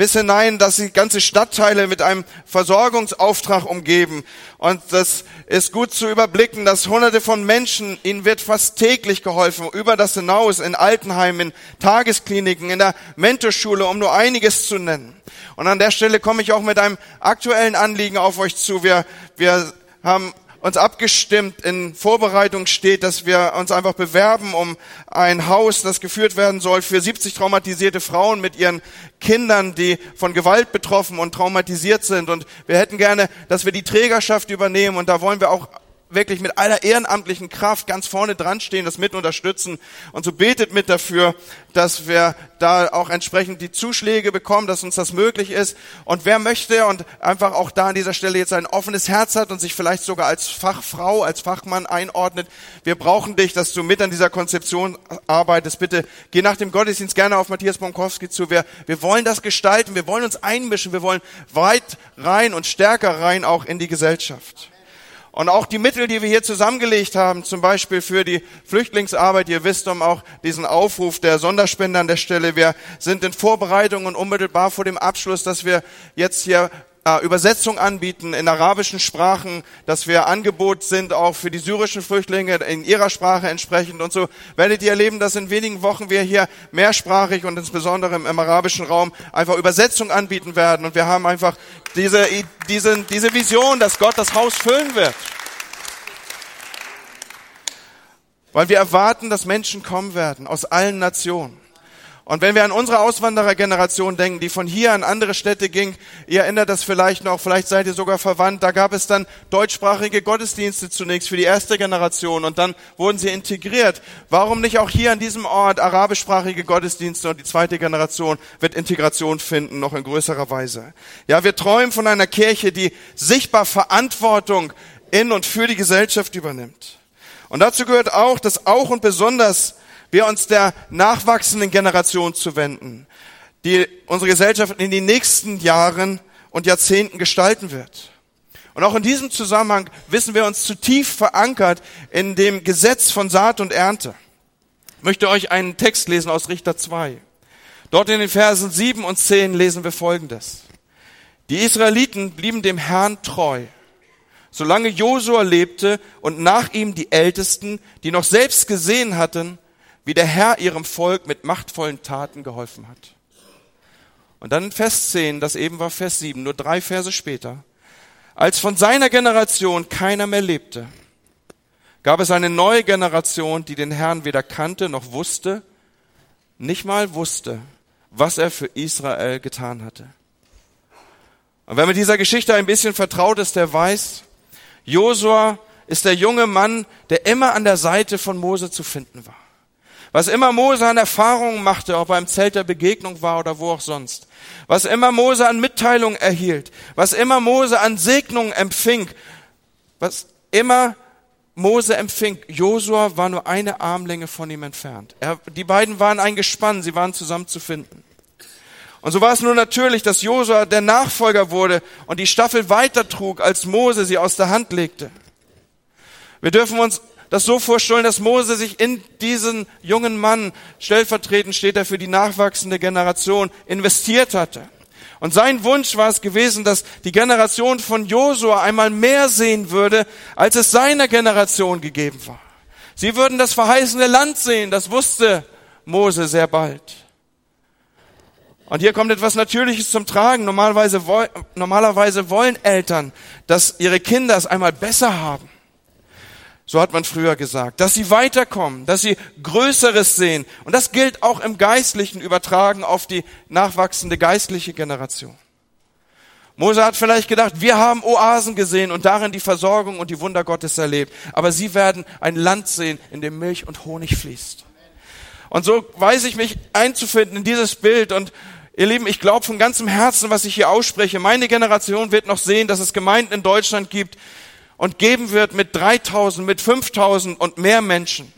bis hinein, dass sie ganze Stadtteile mit einem Versorgungsauftrag umgeben. Und das ist gut zu überblicken, dass hunderte von Menschen, ihnen wird fast täglich geholfen, über das hinaus in Altenheimen, in Tageskliniken, in der Mentorschule, um nur einiges zu nennen. Und an der Stelle komme ich auch mit einem aktuellen Anliegen auf euch zu. Wir, wir haben uns abgestimmt in Vorbereitung steht, dass wir uns einfach bewerben um ein Haus, das geführt werden soll für 70 traumatisierte Frauen mit ihren Kindern, die von Gewalt betroffen und traumatisiert sind. Und wir hätten gerne, dass wir die Trägerschaft übernehmen. Und da wollen wir auch wirklich mit aller ehrenamtlichen Kraft ganz vorne dran stehen, das mit unterstützen. Und so betet mit dafür, dass wir da auch entsprechend die Zuschläge bekommen, dass uns das möglich ist. Und wer möchte und einfach auch da an dieser Stelle jetzt ein offenes Herz hat und sich vielleicht sogar als Fachfrau, als Fachmann einordnet, wir brauchen dich, dass du mit an dieser Konzeption arbeitest. Bitte geh nach dem Gottesdienst gerne auf Matthias Bonkowski zu. Wir, wir wollen das gestalten, wir wollen uns einmischen, wir wollen weit rein und stärker rein auch in die Gesellschaft. Und auch die Mittel, die wir hier zusammengelegt haben, zum Beispiel für die Flüchtlingsarbeit, ihr wisst um auch diesen Aufruf der Sonderspender an der Stelle. Wir sind in Vorbereitung und unmittelbar vor dem Abschluss, dass wir jetzt hier äh, Übersetzung anbieten in arabischen Sprachen, dass wir Angebot sind auch für die syrischen Flüchtlinge in ihrer Sprache entsprechend und so werdet ihr erleben, dass in wenigen Wochen wir hier mehrsprachig und insbesondere im, im arabischen Raum einfach Übersetzung anbieten werden und wir haben einfach diese, diese, diese Vision, dass Gott das Haus füllen wird. Weil wir erwarten, dass Menschen kommen werden aus allen Nationen. Und wenn wir an unsere Auswanderergeneration denken, die von hier an andere Städte ging, ihr erinnert das vielleicht noch, vielleicht seid ihr sogar verwandt, da gab es dann deutschsprachige Gottesdienste zunächst für die erste Generation und dann wurden sie integriert. Warum nicht auch hier an diesem Ort arabischsprachige Gottesdienste und die zweite Generation wird Integration finden, noch in größerer Weise. Ja, wir träumen von einer Kirche, die sichtbar Verantwortung in und für die Gesellschaft übernimmt. Und dazu gehört auch, dass auch und besonders wir uns der nachwachsenden Generation zu wenden, die unsere Gesellschaft in den nächsten Jahren und Jahrzehnten gestalten wird. Und auch in diesem Zusammenhang wissen wir uns zutiefst verankert in dem Gesetz von Saat und Ernte. Ich möchte euch einen Text lesen aus Richter 2. Dort in den Versen 7 und 10 lesen wir Folgendes. Die Israeliten blieben dem Herrn treu, solange Josua lebte und nach ihm die Ältesten, die noch selbst gesehen hatten, wie der Herr ihrem Volk mit machtvollen Taten geholfen hat. Und dann in Vers 10, das eben war Vers 7, nur drei Verse später, als von seiner Generation keiner mehr lebte, gab es eine neue Generation, die den Herrn weder kannte noch wusste, nicht mal wusste, was er für Israel getan hatte. Und wer mit dieser Geschichte ein bisschen vertraut ist, der weiß, Josua ist der junge Mann, der immer an der Seite von Mose zu finden war. Was immer Mose an Erfahrungen machte, ob er im Zelt der Begegnung war oder wo auch sonst. Was immer Mose an Mitteilungen erhielt. Was immer Mose an Segnungen empfing. Was immer Mose empfing. Josua war nur eine Armlänge von ihm entfernt. Er, die beiden waren ein Gespann. Sie waren zusammen zu finden. Und so war es nur natürlich, dass Josua der Nachfolger wurde und die Staffel weitertrug, als Mose sie aus der Hand legte. Wir dürfen uns das so vorstellen, dass Mose sich in diesen jungen Mann, stellvertretend steht er für die nachwachsende Generation, investiert hatte. Und sein Wunsch war es gewesen, dass die Generation von Josua einmal mehr sehen würde, als es seiner Generation gegeben war. Sie würden das verheißene Land sehen, das wusste Mose sehr bald. Und hier kommt etwas Natürliches zum Tragen. Normalerweise, normalerweise wollen Eltern, dass ihre Kinder es einmal besser haben. So hat man früher gesagt, dass sie weiterkommen, dass sie Größeres sehen. Und das gilt auch im Geistlichen übertragen auf die nachwachsende geistliche Generation. Mose hat vielleicht gedacht, wir haben Oasen gesehen und darin die Versorgung und die Wunder Gottes erlebt. Aber sie werden ein Land sehen, in dem Milch und Honig fließt. Und so weiß ich mich einzufinden in dieses Bild und Ihr Lieben, ich glaube von ganzem Herzen, was ich hier ausspreche. Meine Generation wird noch sehen, dass es Gemeinden in Deutschland gibt, und geben wird mit 3000, mit 5000 und mehr Menschen.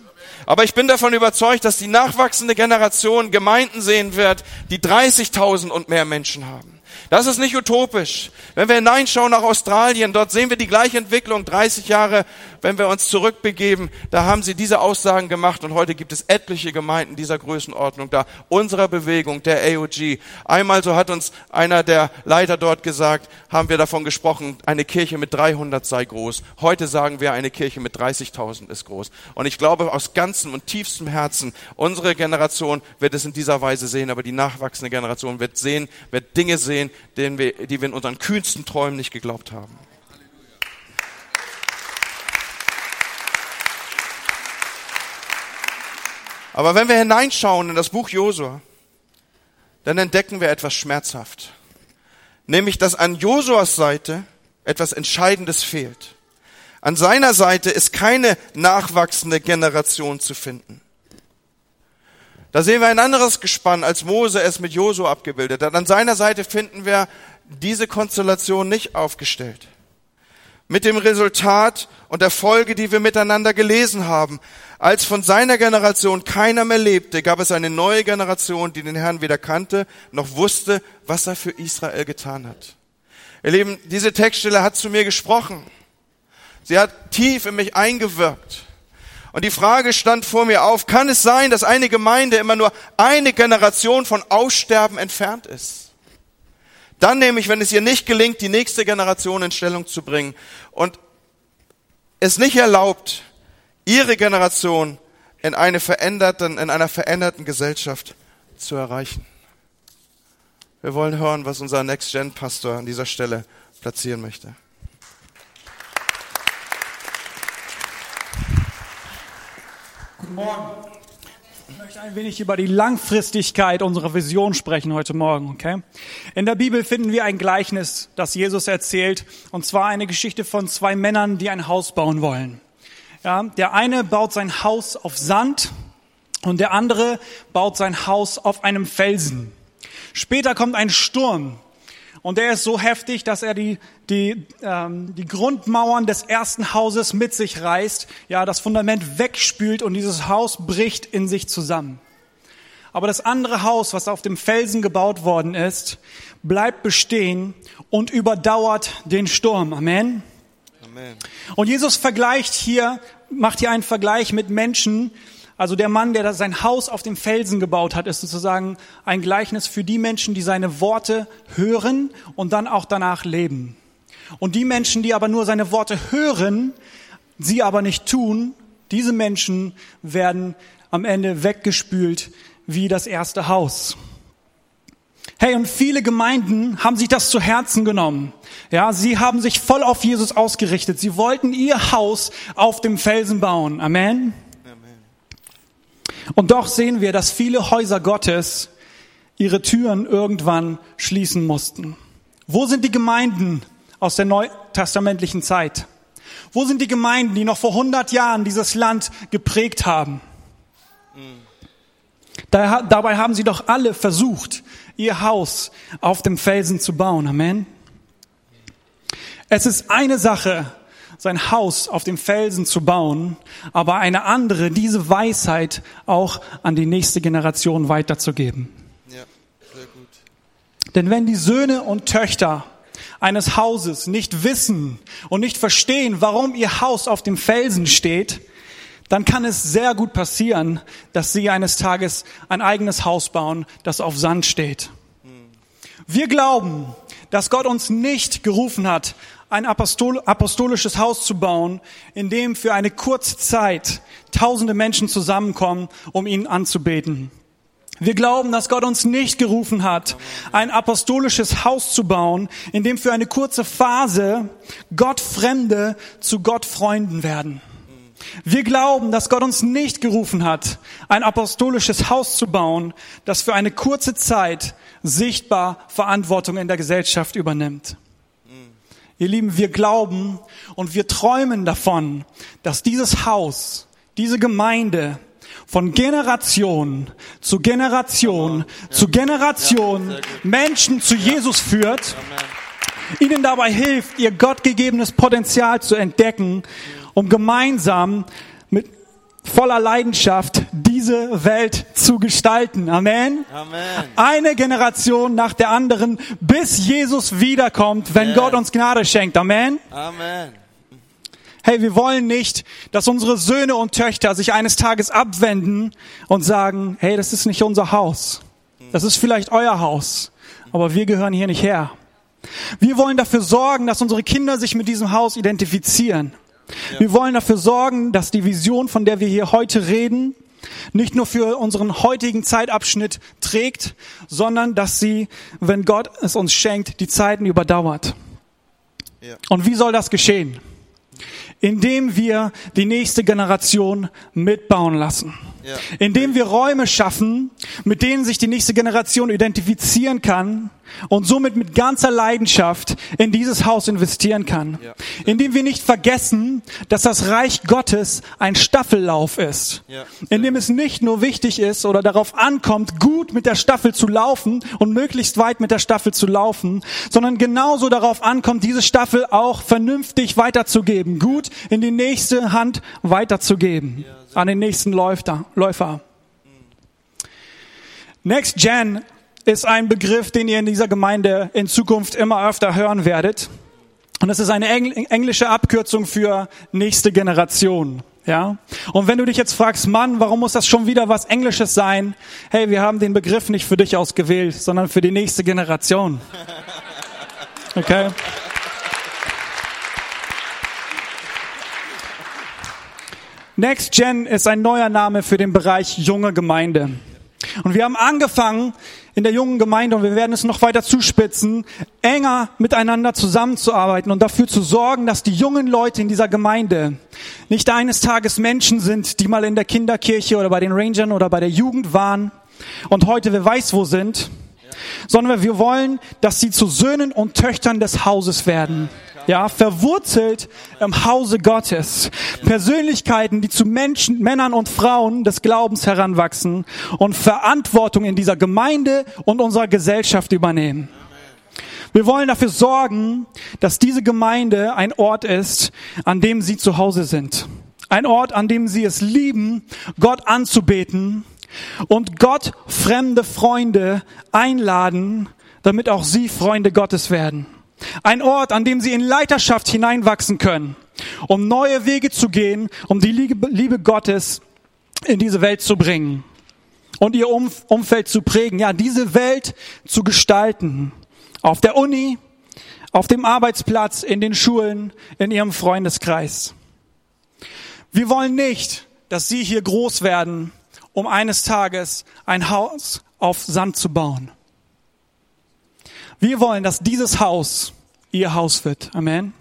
Aber ich bin davon überzeugt, dass die nachwachsende Generation Gemeinden sehen wird, die 30.000 und mehr Menschen haben. Das ist nicht utopisch. Wenn wir hineinschauen nach Australien, dort sehen wir die gleiche Entwicklung 30 Jahre, wenn wir uns zurückbegeben, da haben sie diese Aussagen gemacht und heute gibt es etliche Gemeinden dieser Größenordnung da, unserer Bewegung, der AOG. Einmal, so hat uns einer der Leiter dort gesagt, haben wir davon gesprochen, eine Kirche mit 300 sei groß. Heute sagen wir, eine Kirche mit 30.000 ist groß. Und ich glaube aus ganzem und tiefstem Herzen, unsere Generation wird es in dieser Weise sehen, aber die nachwachsende Generation wird sehen, wird Dinge sehen, denen wir, die wir in unseren kühnsten Träumen nicht geglaubt haben. Aber wenn wir hineinschauen in das Buch Josua, dann entdecken wir etwas schmerzhaft. Nämlich, dass an Josuas Seite etwas Entscheidendes fehlt. An seiner Seite ist keine nachwachsende Generation zu finden. Da sehen wir ein anderes Gespann, als Mose es mit Josua abgebildet hat. An seiner Seite finden wir diese Konstellation nicht aufgestellt. Mit dem Resultat und der Folge, die wir miteinander gelesen haben. Als von seiner Generation keiner mehr lebte, gab es eine neue Generation, die den Herrn weder kannte, noch wusste, was er für Israel getan hat. Ihr Lieben, diese Textstelle hat zu mir gesprochen. Sie hat tief in mich eingewirkt. Und die Frage stand vor mir auf, kann es sein, dass eine Gemeinde immer nur eine Generation von Aussterben entfernt ist? Dann nämlich, wenn es ihr nicht gelingt, die nächste Generation in Stellung zu bringen und es nicht erlaubt, ihre Generation in, eine veränderten, in einer veränderten Gesellschaft zu erreichen. Wir wollen hören, was unser Next-Gen-Pastor an dieser Stelle platzieren möchte. Guten Morgen. Ich möchte ein wenig über die Langfristigkeit unserer Vision sprechen heute Morgen, okay? In der Bibel finden wir ein Gleichnis, das Jesus erzählt, und zwar eine Geschichte von zwei Männern, die ein Haus bauen wollen. Ja, der eine baut sein Haus auf Sand und der andere baut sein Haus auf einem Felsen. Später kommt ein Sturm und der ist so heftig, dass er die, die, ähm, die Grundmauern des ersten Hauses mit sich reißt, ja, das Fundament wegspült und dieses Haus bricht in sich zusammen. Aber das andere Haus, was auf dem Felsen gebaut worden ist, bleibt bestehen und überdauert den Sturm. Amen. Amen. Und Jesus vergleicht hier, macht hier einen Vergleich mit Menschen, also der Mann, der sein Haus auf dem Felsen gebaut hat, ist sozusagen ein Gleichnis für die Menschen, die seine Worte hören und dann auch danach leben. Und die Menschen, die aber nur seine Worte hören, sie aber nicht tun, diese Menschen werden am Ende weggespült wie das erste Haus. Hey, und viele Gemeinden haben sich das zu Herzen genommen. Ja, sie haben sich voll auf Jesus ausgerichtet. Sie wollten ihr Haus auf dem Felsen bauen. Amen. Und doch sehen wir, dass viele Häuser Gottes ihre Türen irgendwann schließen mussten. Wo sind die Gemeinden aus der neutestamentlichen Zeit? Wo sind die Gemeinden, die noch vor 100 Jahren dieses Land geprägt haben? Da, dabei haben sie doch alle versucht, ihr Haus auf dem Felsen zu bauen. Amen. Es ist eine Sache, sein Haus auf dem Felsen zu bauen, aber eine andere, diese Weisheit auch an die nächste Generation weiterzugeben. Ja, sehr gut. Denn wenn die Söhne und Töchter eines Hauses nicht wissen und nicht verstehen, warum ihr Haus auf dem Felsen steht, dann kann es sehr gut passieren, dass sie eines Tages ein eigenes Haus bauen, das auf Sand steht. Wir glauben, dass Gott uns nicht gerufen hat, ein Apostol apostolisches Haus zu bauen, in dem für eine kurze Zeit tausende Menschen zusammenkommen, um ihn anzubeten. Wir glauben, dass Gott uns nicht gerufen hat, ein apostolisches Haus zu bauen, in dem für eine kurze Phase Gottfremde zu Gottfreunden werden. Wir glauben, dass Gott uns nicht gerufen hat, ein apostolisches Haus zu bauen, das für eine kurze Zeit sichtbar Verantwortung in der Gesellschaft übernimmt. Ihr Lieben, wir glauben und wir träumen davon, dass dieses Haus, diese Gemeinde von Generation zu Generation zu Generation Menschen zu Jesus führt, ihnen dabei hilft, ihr gottgegebenes Potenzial zu entdecken, um gemeinsam voller Leidenschaft diese Welt zu gestalten. Amen. Amen. Eine Generation nach der anderen, bis Jesus wiederkommt, wenn Amen. Gott uns Gnade schenkt. Amen. Amen. Hey, wir wollen nicht, dass unsere Söhne und Töchter sich eines Tages abwenden und sagen, hey, das ist nicht unser Haus. Das ist vielleicht euer Haus, aber wir gehören hier nicht her. Wir wollen dafür sorgen, dass unsere Kinder sich mit diesem Haus identifizieren. Wir wollen dafür sorgen, dass die Vision, von der wir hier heute reden, nicht nur für unseren heutigen Zeitabschnitt trägt, sondern dass sie, wenn Gott es uns schenkt, die Zeiten überdauert. Ja. Und wie soll das geschehen? Indem wir die nächste Generation mitbauen lassen. Ja. Indem wir Räume schaffen, mit denen sich die nächste Generation identifizieren kann und somit mit ganzer Leidenschaft in dieses Haus investieren kann. Ja. Indem wir nicht vergessen, dass das Reich Gottes ein Staffellauf ist. Ja. Indem es nicht nur wichtig ist oder darauf ankommt, gut mit der Staffel zu laufen und möglichst weit mit der Staffel zu laufen, sondern genauso darauf ankommt, diese Staffel auch vernünftig weiterzugeben, gut in die nächste Hand weiterzugeben, an den nächsten Läufer. Läufer. Next Gen ist ein Begriff, den ihr in dieser Gemeinde in Zukunft immer öfter hören werdet. Und es ist eine engl englische Abkürzung für nächste Generation. Ja? Und wenn du dich jetzt fragst, Mann, warum muss das schon wieder was Englisches sein? Hey, wir haben den Begriff nicht für dich ausgewählt, sondern für die nächste Generation. Okay? Next Gen ist ein neuer Name für den Bereich junge Gemeinde. Und wir haben angefangen in der jungen Gemeinde und wir werden es noch weiter zuspitzen, enger miteinander zusammenzuarbeiten und dafür zu sorgen, dass die jungen Leute in dieser Gemeinde nicht eines Tages Menschen sind, die mal in der Kinderkirche oder bei den Rangern oder bei der Jugend waren und heute wer weiß wo sind, sondern wir wollen, dass sie zu Söhnen und Töchtern des Hauses werden. Ja, verwurzelt im Hause Gottes. Persönlichkeiten, die zu Menschen, Männern und Frauen des Glaubens heranwachsen und Verantwortung in dieser Gemeinde und unserer Gesellschaft übernehmen. Wir wollen dafür sorgen, dass diese Gemeinde ein Ort ist, an dem sie zu Hause sind. Ein Ort, an dem sie es lieben, Gott anzubeten und Gott fremde Freunde einladen, damit auch sie Freunde Gottes werden. Ein Ort, an dem sie in Leiterschaft hineinwachsen können, um neue Wege zu gehen, um die Liebe, Gottes in diese Welt zu bringen und ihr Umf Umfeld zu prägen, ja, diese Welt zu gestalten. Auf der Uni, auf dem Arbeitsplatz, in den Schulen, in ihrem Freundeskreis. Wir wollen nicht, dass Sie hier groß werden, um eines Tages ein Haus auf Sand zu bauen. Wir wollen, dass dieses Haus Ihr Haus wird. Amen.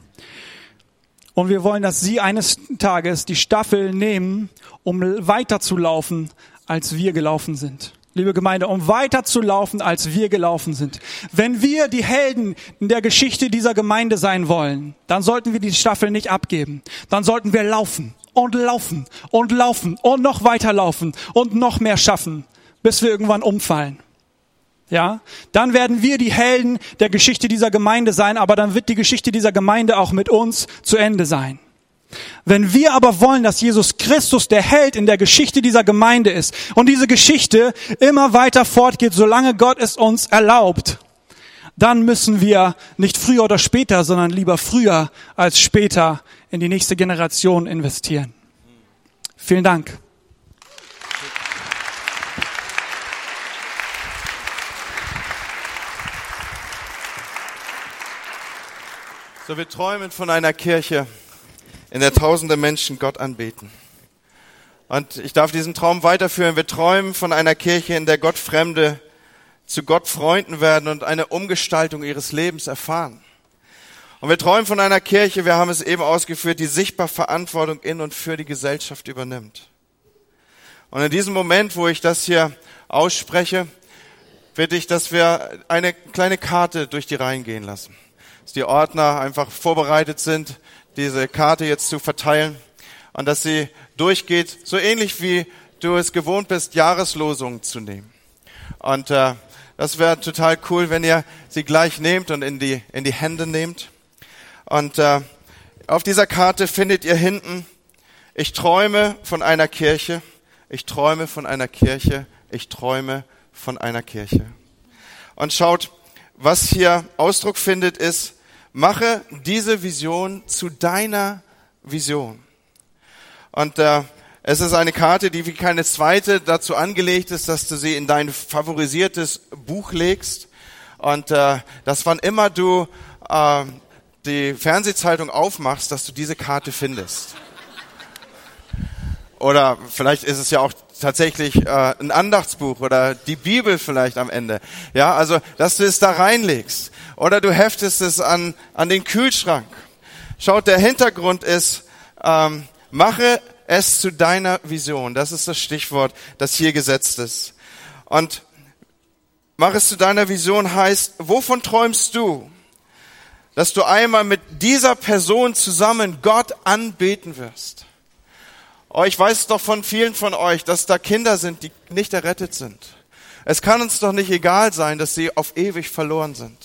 Und wir wollen, dass Sie eines Tages die Staffel nehmen, um weiterzulaufen, als wir gelaufen sind. Liebe Gemeinde, um weiterzulaufen, als wir gelaufen sind. Wenn wir die Helden in der Geschichte dieser Gemeinde sein wollen, dann sollten wir die Staffel nicht abgeben. Dann sollten wir laufen und laufen und laufen und noch weiter laufen und noch mehr schaffen, bis wir irgendwann umfallen. Ja, dann werden wir die Helden der Geschichte dieser Gemeinde sein, aber dann wird die Geschichte dieser Gemeinde auch mit uns zu Ende sein. Wenn wir aber wollen, dass Jesus Christus der Held in der Geschichte dieser Gemeinde ist und diese Geschichte immer weiter fortgeht, solange Gott es uns erlaubt, dann müssen wir nicht früher oder später, sondern lieber früher als später in die nächste Generation investieren. Vielen Dank. So, wir träumen von einer Kirche, in der tausende Menschen Gott anbeten. Und ich darf diesen Traum weiterführen. Wir träumen von einer Kirche, in der Gott Fremde zu Gott Freunden werden und eine Umgestaltung ihres Lebens erfahren. Und wir träumen von einer Kirche, wir haben es eben ausgeführt, die sichtbar Verantwortung in und für die Gesellschaft übernimmt. Und in diesem Moment, wo ich das hier ausspreche, bitte ich, dass wir eine kleine Karte durch die Reihen gehen lassen. Dass die Ordner einfach vorbereitet sind, diese Karte jetzt zu verteilen und dass sie durchgeht, so ähnlich wie du es gewohnt bist, Jahreslosungen zu nehmen. Und äh, das wäre total cool, wenn ihr sie gleich nehmt und in die, in die Hände nehmt. Und äh, auf dieser Karte findet ihr hinten, ich träume von einer Kirche, ich träume von einer Kirche, ich träume von einer Kirche. Und schaut, was hier Ausdruck findet, ist, mache diese Vision zu deiner Vision. Und äh, es ist eine Karte, die wie keine zweite dazu angelegt ist, dass du sie in dein favorisiertes Buch legst. Und äh, dass wann immer du äh, die Fernsehzeitung aufmachst, dass du diese Karte findest. Oder vielleicht ist es ja auch tatsächlich äh, ein Andachtsbuch oder die Bibel vielleicht am Ende. Ja, also dass du es da reinlegst. Oder du heftest es an, an den Kühlschrank. Schaut, der Hintergrund ist, ähm, mache es zu deiner Vision. Das ist das Stichwort, das hier gesetzt ist. Und mach es zu deiner Vision heißt, wovon träumst du? Dass du einmal mit dieser Person zusammen Gott anbeten wirst. Oh, ich weiß doch von vielen von euch, dass da Kinder sind, die nicht errettet sind. Es kann uns doch nicht egal sein, dass sie auf ewig verloren sind.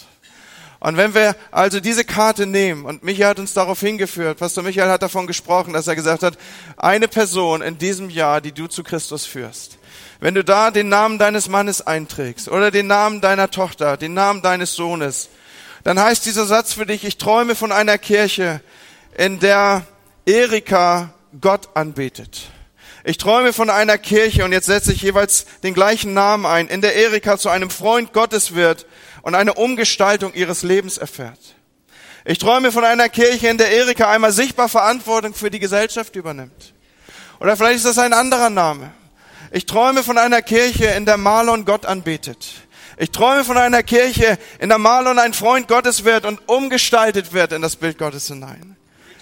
Und wenn wir also diese Karte nehmen, und Michael hat uns darauf hingeführt, Pastor Michael hat davon gesprochen, dass er gesagt hat, eine Person in diesem Jahr, die du zu Christus führst. Wenn du da den Namen deines Mannes einträgst oder den Namen deiner Tochter, den Namen deines Sohnes, dann heißt dieser Satz für dich, ich träume von einer Kirche, in der Erika Gott anbetet. Ich träume von einer Kirche und jetzt setze ich jeweils den gleichen Namen ein, in der Erika zu einem Freund Gottes wird und eine Umgestaltung ihres Lebens erfährt. Ich träume von einer Kirche, in der Erika einmal sichtbar Verantwortung für die Gesellschaft übernimmt. Oder vielleicht ist das ein anderer Name. Ich träume von einer Kirche, in der Marlon Gott anbetet. Ich träume von einer Kirche, in der Marlon ein Freund Gottes wird und umgestaltet wird in das Bild Gottes hinein.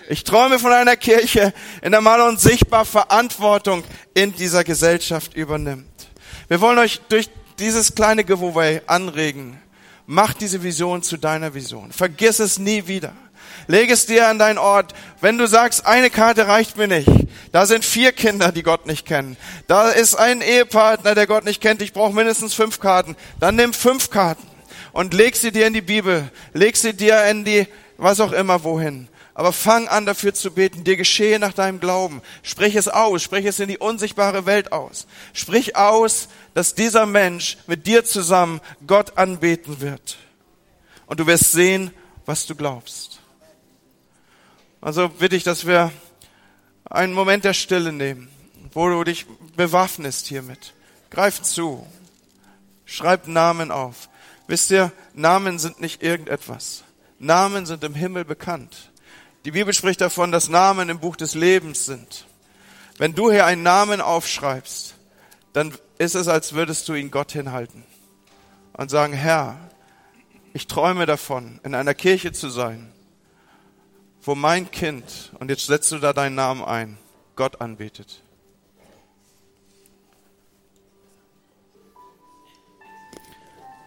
Ich träume von einer Kirche, in der Marlon sichtbar Verantwortung in dieser Gesellschaft übernimmt. Wir wollen euch durch dieses kleine Giveaway anregen. Mach diese Vision zu deiner Vision. Vergiss es nie wieder. Leg es dir an deinen Ort. Wenn du sagst, eine Karte reicht mir nicht, da sind vier Kinder, die Gott nicht kennen. Da ist ein Ehepartner, der Gott nicht kennt. Ich brauche mindestens fünf Karten. Dann nimm fünf Karten und leg sie dir in die Bibel. Leg sie dir in die, was auch immer, wohin. Aber fang an dafür zu beten, dir geschehe nach deinem Glauben. Sprich es aus, sprich es in die unsichtbare Welt aus. Sprich aus, dass dieser Mensch mit dir zusammen Gott anbeten wird. Und du wirst sehen, was du glaubst. Also bitte ich, dass wir einen Moment der Stille nehmen, wo du dich bewaffnest hiermit. Greif zu. Schreib Namen auf. Wisst ihr, Namen sind nicht irgendetwas. Namen sind im Himmel bekannt. Die Bibel spricht davon, dass Namen im Buch des Lebens sind. Wenn du hier einen Namen aufschreibst, dann ist es, als würdest du ihn Gott hinhalten und sagen, Herr, ich träume davon, in einer Kirche zu sein, wo mein Kind, und jetzt setzt du da deinen Namen ein, Gott anbetet.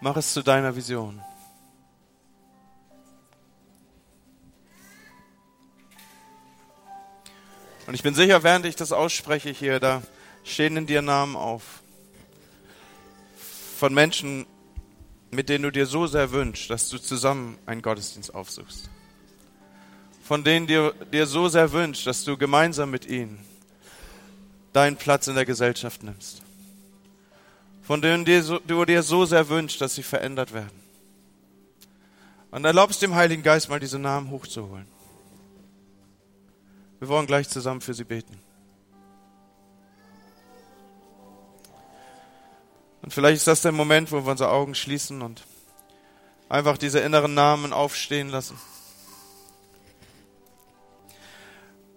Mach es zu deiner Vision. Und ich bin sicher, während ich das ausspreche hier, da stehen in dir Namen auf. Von Menschen, mit denen du dir so sehr wünschst, dass du zusammen einen Gottesdienst aufsuchst. Von denen du dir so sehr wünschst, dass du gemeinsam mit ihnen deinen Platz in der Gesellschaft nimmst. Von denen du dir so sehr wünschst, dass sie verändert werden. Und erlaubst dem Heiligen Geist mal diese Namen hochzuholen. Wir wollen gleich zusammen für sie beten. Und vielleicht ist das der Moment, wo wir unsere Augen schließen und einfach diese inneren Namen aufstehen lassen.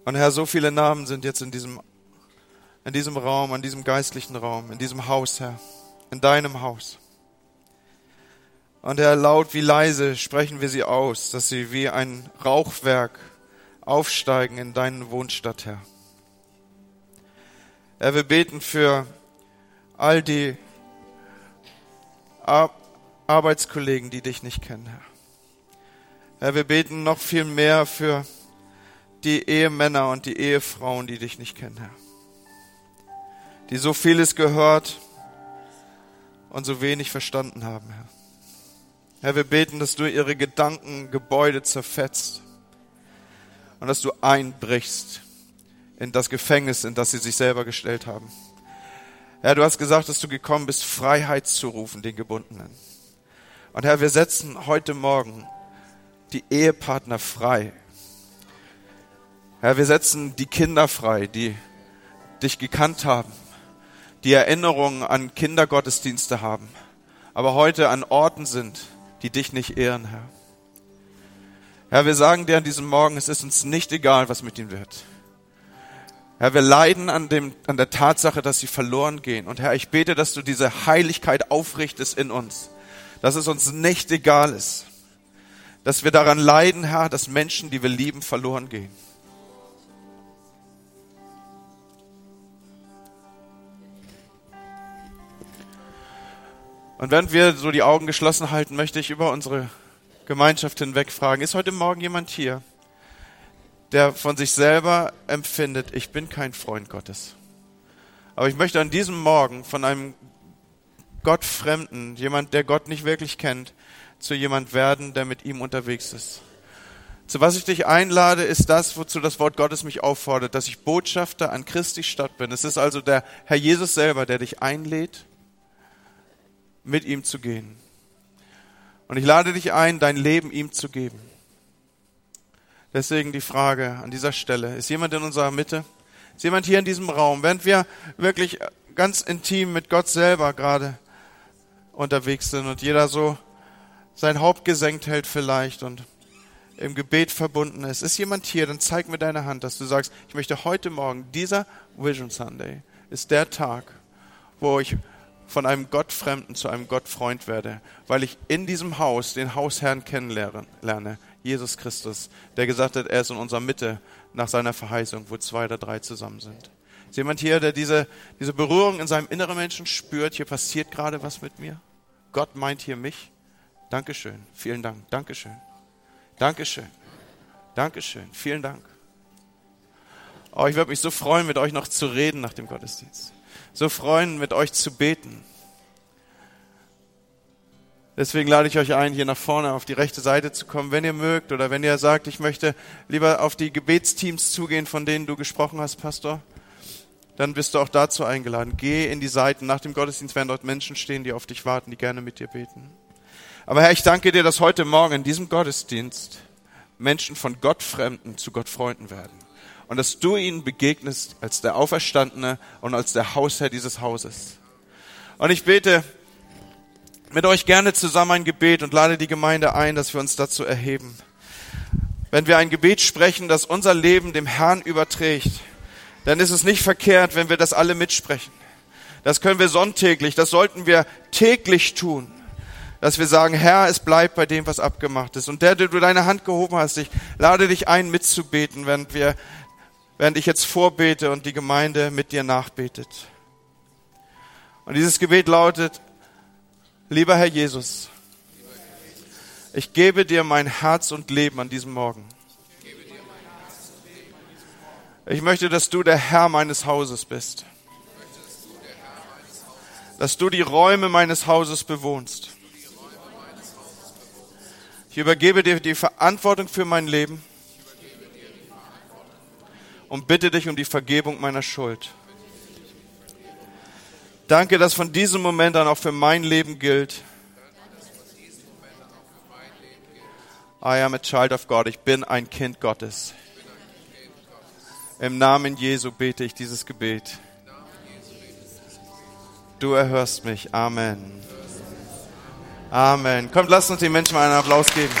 Und Herr, so viele Namen sind jetzt in diesem, in diesem Raum, an diesem geistlichen Raum, in diesem Haus, Herr, in deinem Haus. Und Herr, laut wie leise sprechen wir sie aus, dass sie wie ein Rauchwerk aufsteigen in deinen Wohnstadt, Herr. Herr, wir beten für all die Ar Arbeitskollegen, die dich nicht kennen, Herr. Herr, wir beten noch viel mehr für die Ehemänner und die Ehefrauen, die dich nicht kennen, Herr. Die so vieles gehört und so wenig verstanden haben, Herr. Herr, wir beten, dass du ihre Gedankengebäude zerfetzt und dass du einbrichst in das Gefängnis, in das sie sich selber gestellt haben. Herr, du hast gesagt, dass du gekommen bist, Freiheit zu rufen, den Gebundenen. Und Herr, wir setzen heute Morgen die Ehepartner frei. Herr, wir setzen die Kinder frei, die dich gekannt haben, die Erinnerungen an Kindergottesdienste haben, aber heute an Orten sind, die dich nicht ehren, Herr. Herr, wir sagen dir an diesem Morgen, es ist uns nicht egal, was mit ihnen wird. Herr, wir leiden an, dem, an der Tatsache, dass sie verloren gehen. Und Herr, ich bete, dass du diese Heiligkeit aufrichtest in uns, dass es uns nicht egal ist, dass wir daran leiden, Herr, dass Menschen, die wir lieben, verloren gehen. Und während wir so die Augen geschlossen halten, möchte ich über unsere Gemeinschaft hinweg fragen, ist heute Morgen jemand hier, der von sich selber empfindet, ich bin kein Freund Gottes. Aber ich möchte an diesem Morgen von einem Gottfremden, jemand, der Gott nicht wirklich kennt, zu jemand werden, der mit ihm unterwegs ist. Zu was ich dich einlade, ist das, wozu das Wort Gottes mich auffordert, dass ich Botschafter an Christi Stadt bin. Es ist also der Herr Jesus selber, der dich einlädt, mit ihm zu gehen. Und ich lade dich ein, dein Leben ihm zu geben. Deswegen die Frage an dieser Stelle, ist jemand in unserer Mitte? Ist jemand hier in diesem Raum? Während wir wirklich ganz intim mit Gott selber gerade unterwegs sind und jeder so sein Haupt gesenkt hält vielleicht und im Gebet verbunden ist. Ist jemand hier, dann zeig mir deine Hand, dass du sagst, ich möchte heute Morgen, dieser Vision Sunday ist der Tag, wo ich von einem Gottfremden zu einem Gottfreund werde, weil ich in diesem Haus den Hausherrn kennenlerne, Jesus Christus, der gesagt hat, er ist in unserer Mitte nach seiner Verheißung, wo zwei oder drei zusammen sind. Ist jemand hier, der diese, diese Berührung in seinem inneren Menschen spürt, hier passiert gerade was mit mir? Gott meint hier mich? Dankeschön, vielen Dank, Dankeschön, Dankeschön, Dankeschön, vielen Dank. Oh, ich würde mich so freuen, mit euch noch zu reden nach dem Gottesdienst so freuen, mit euch zu beten. Deswegen lade ich euch ein, hier nach vorne auf die rechte Seite zu kommen, wenn ihr mögt oder wenn ihr sagt, ich möchte lieber auf die Gebetsteams zugehen, von denen du gesprochen hast, Pastor. Dann bist du auch dazu eingeladen. Geh in die Seiten. Nach dem Gottesdienst werden dort Menschen stehen, die auf dich warten, die gerne mit dir beten. Aber Herr, ich danke dir, dass heute Morgen in diesem Gottesdienst Menschen von Gottfremden zu Gottfreunden werden und dass du ihnen begegnest als der Auferstandene und als der Hausherr dieses Hauses. Und ich bete mit euch gerne zusammen ein Gebet und lade die Gemeinde ein, dass wir uns dazu erheben. Wenn wir ein Gebet sprechen, das unser Leben dem Herrn überträgt, dann ist es nicht verkehrt, wenn wir das alle mitsprechen. Das können wir sonntäglich, das sollten wir täglich tun dass wir sagen, Herr, es bleibt bei dem, was abgemacht ist. Und der, der du deine Hand gehoben hast, ich lade dich ein, mitzubeten, während wir während ich jetzt vorbete und die Gemeinde mit dir nachbetet. Und dieses Gebet lautet, lieber Herr Jesus, ich gebe dir mein Herz und Leben an diesem Morgen. Ich möchte, dass du der Herr meines Hauses bist. Dass du die Räume meines Hauses bewohnst. Ich übergebe dir die Verantwortung für mein Leben und bitte dich um die Vergebung meiner Schuld. Danke, dass von diesem Moment an auch für mein Leben gilt. I am a child of God. Ich bin ein Kind Gottes. Im Namen Jesu bete ich dieses Gebet. Du erhörst mich. Amen. Amen. Kommt, lasst uns den Menschen mal einen Applaus geben.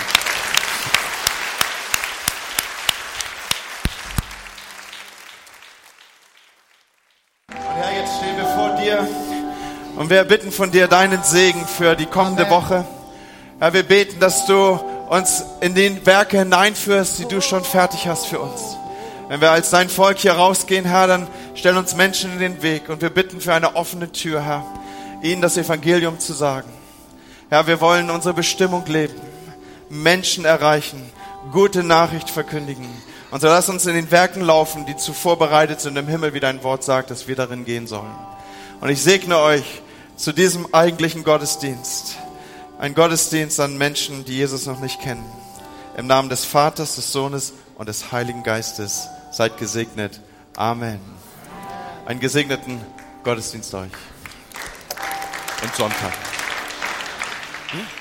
Und wir bitten von dir deinen Segen für die kommende Amen. Woche. Herr, wir beten, dass du uns in den Werke hineinführst, die du schon fertig hast für uns. Wenn wir als dein Volk hier rausgehen, Herr, dann stell uns Menschen in den Weg und wir bitten für eine offene Tür, Herr, ihnen das Evangelium zu sagen. Herr, wir wollen unsere Bestimmung leben, Menschen erreichen, gute Nachricht verkündigen. Und so lass uns in den Werken laufen, die zuvor bereitet sind im Himmel, wie dein Wort sagt, dass wir darin gehen sollen. Und ich segne euch zu diesem eigentlichen Gottesdienst. Ein Gottesdienst an Menschen, die Jesus noch nicht kennen. Im Namen des Vaters, des Sohnes und des Heiligen Geistes. Seid gesegnet. Amen. Einen gesegneten Gottesdienst euch. Und Sonntag. Hm?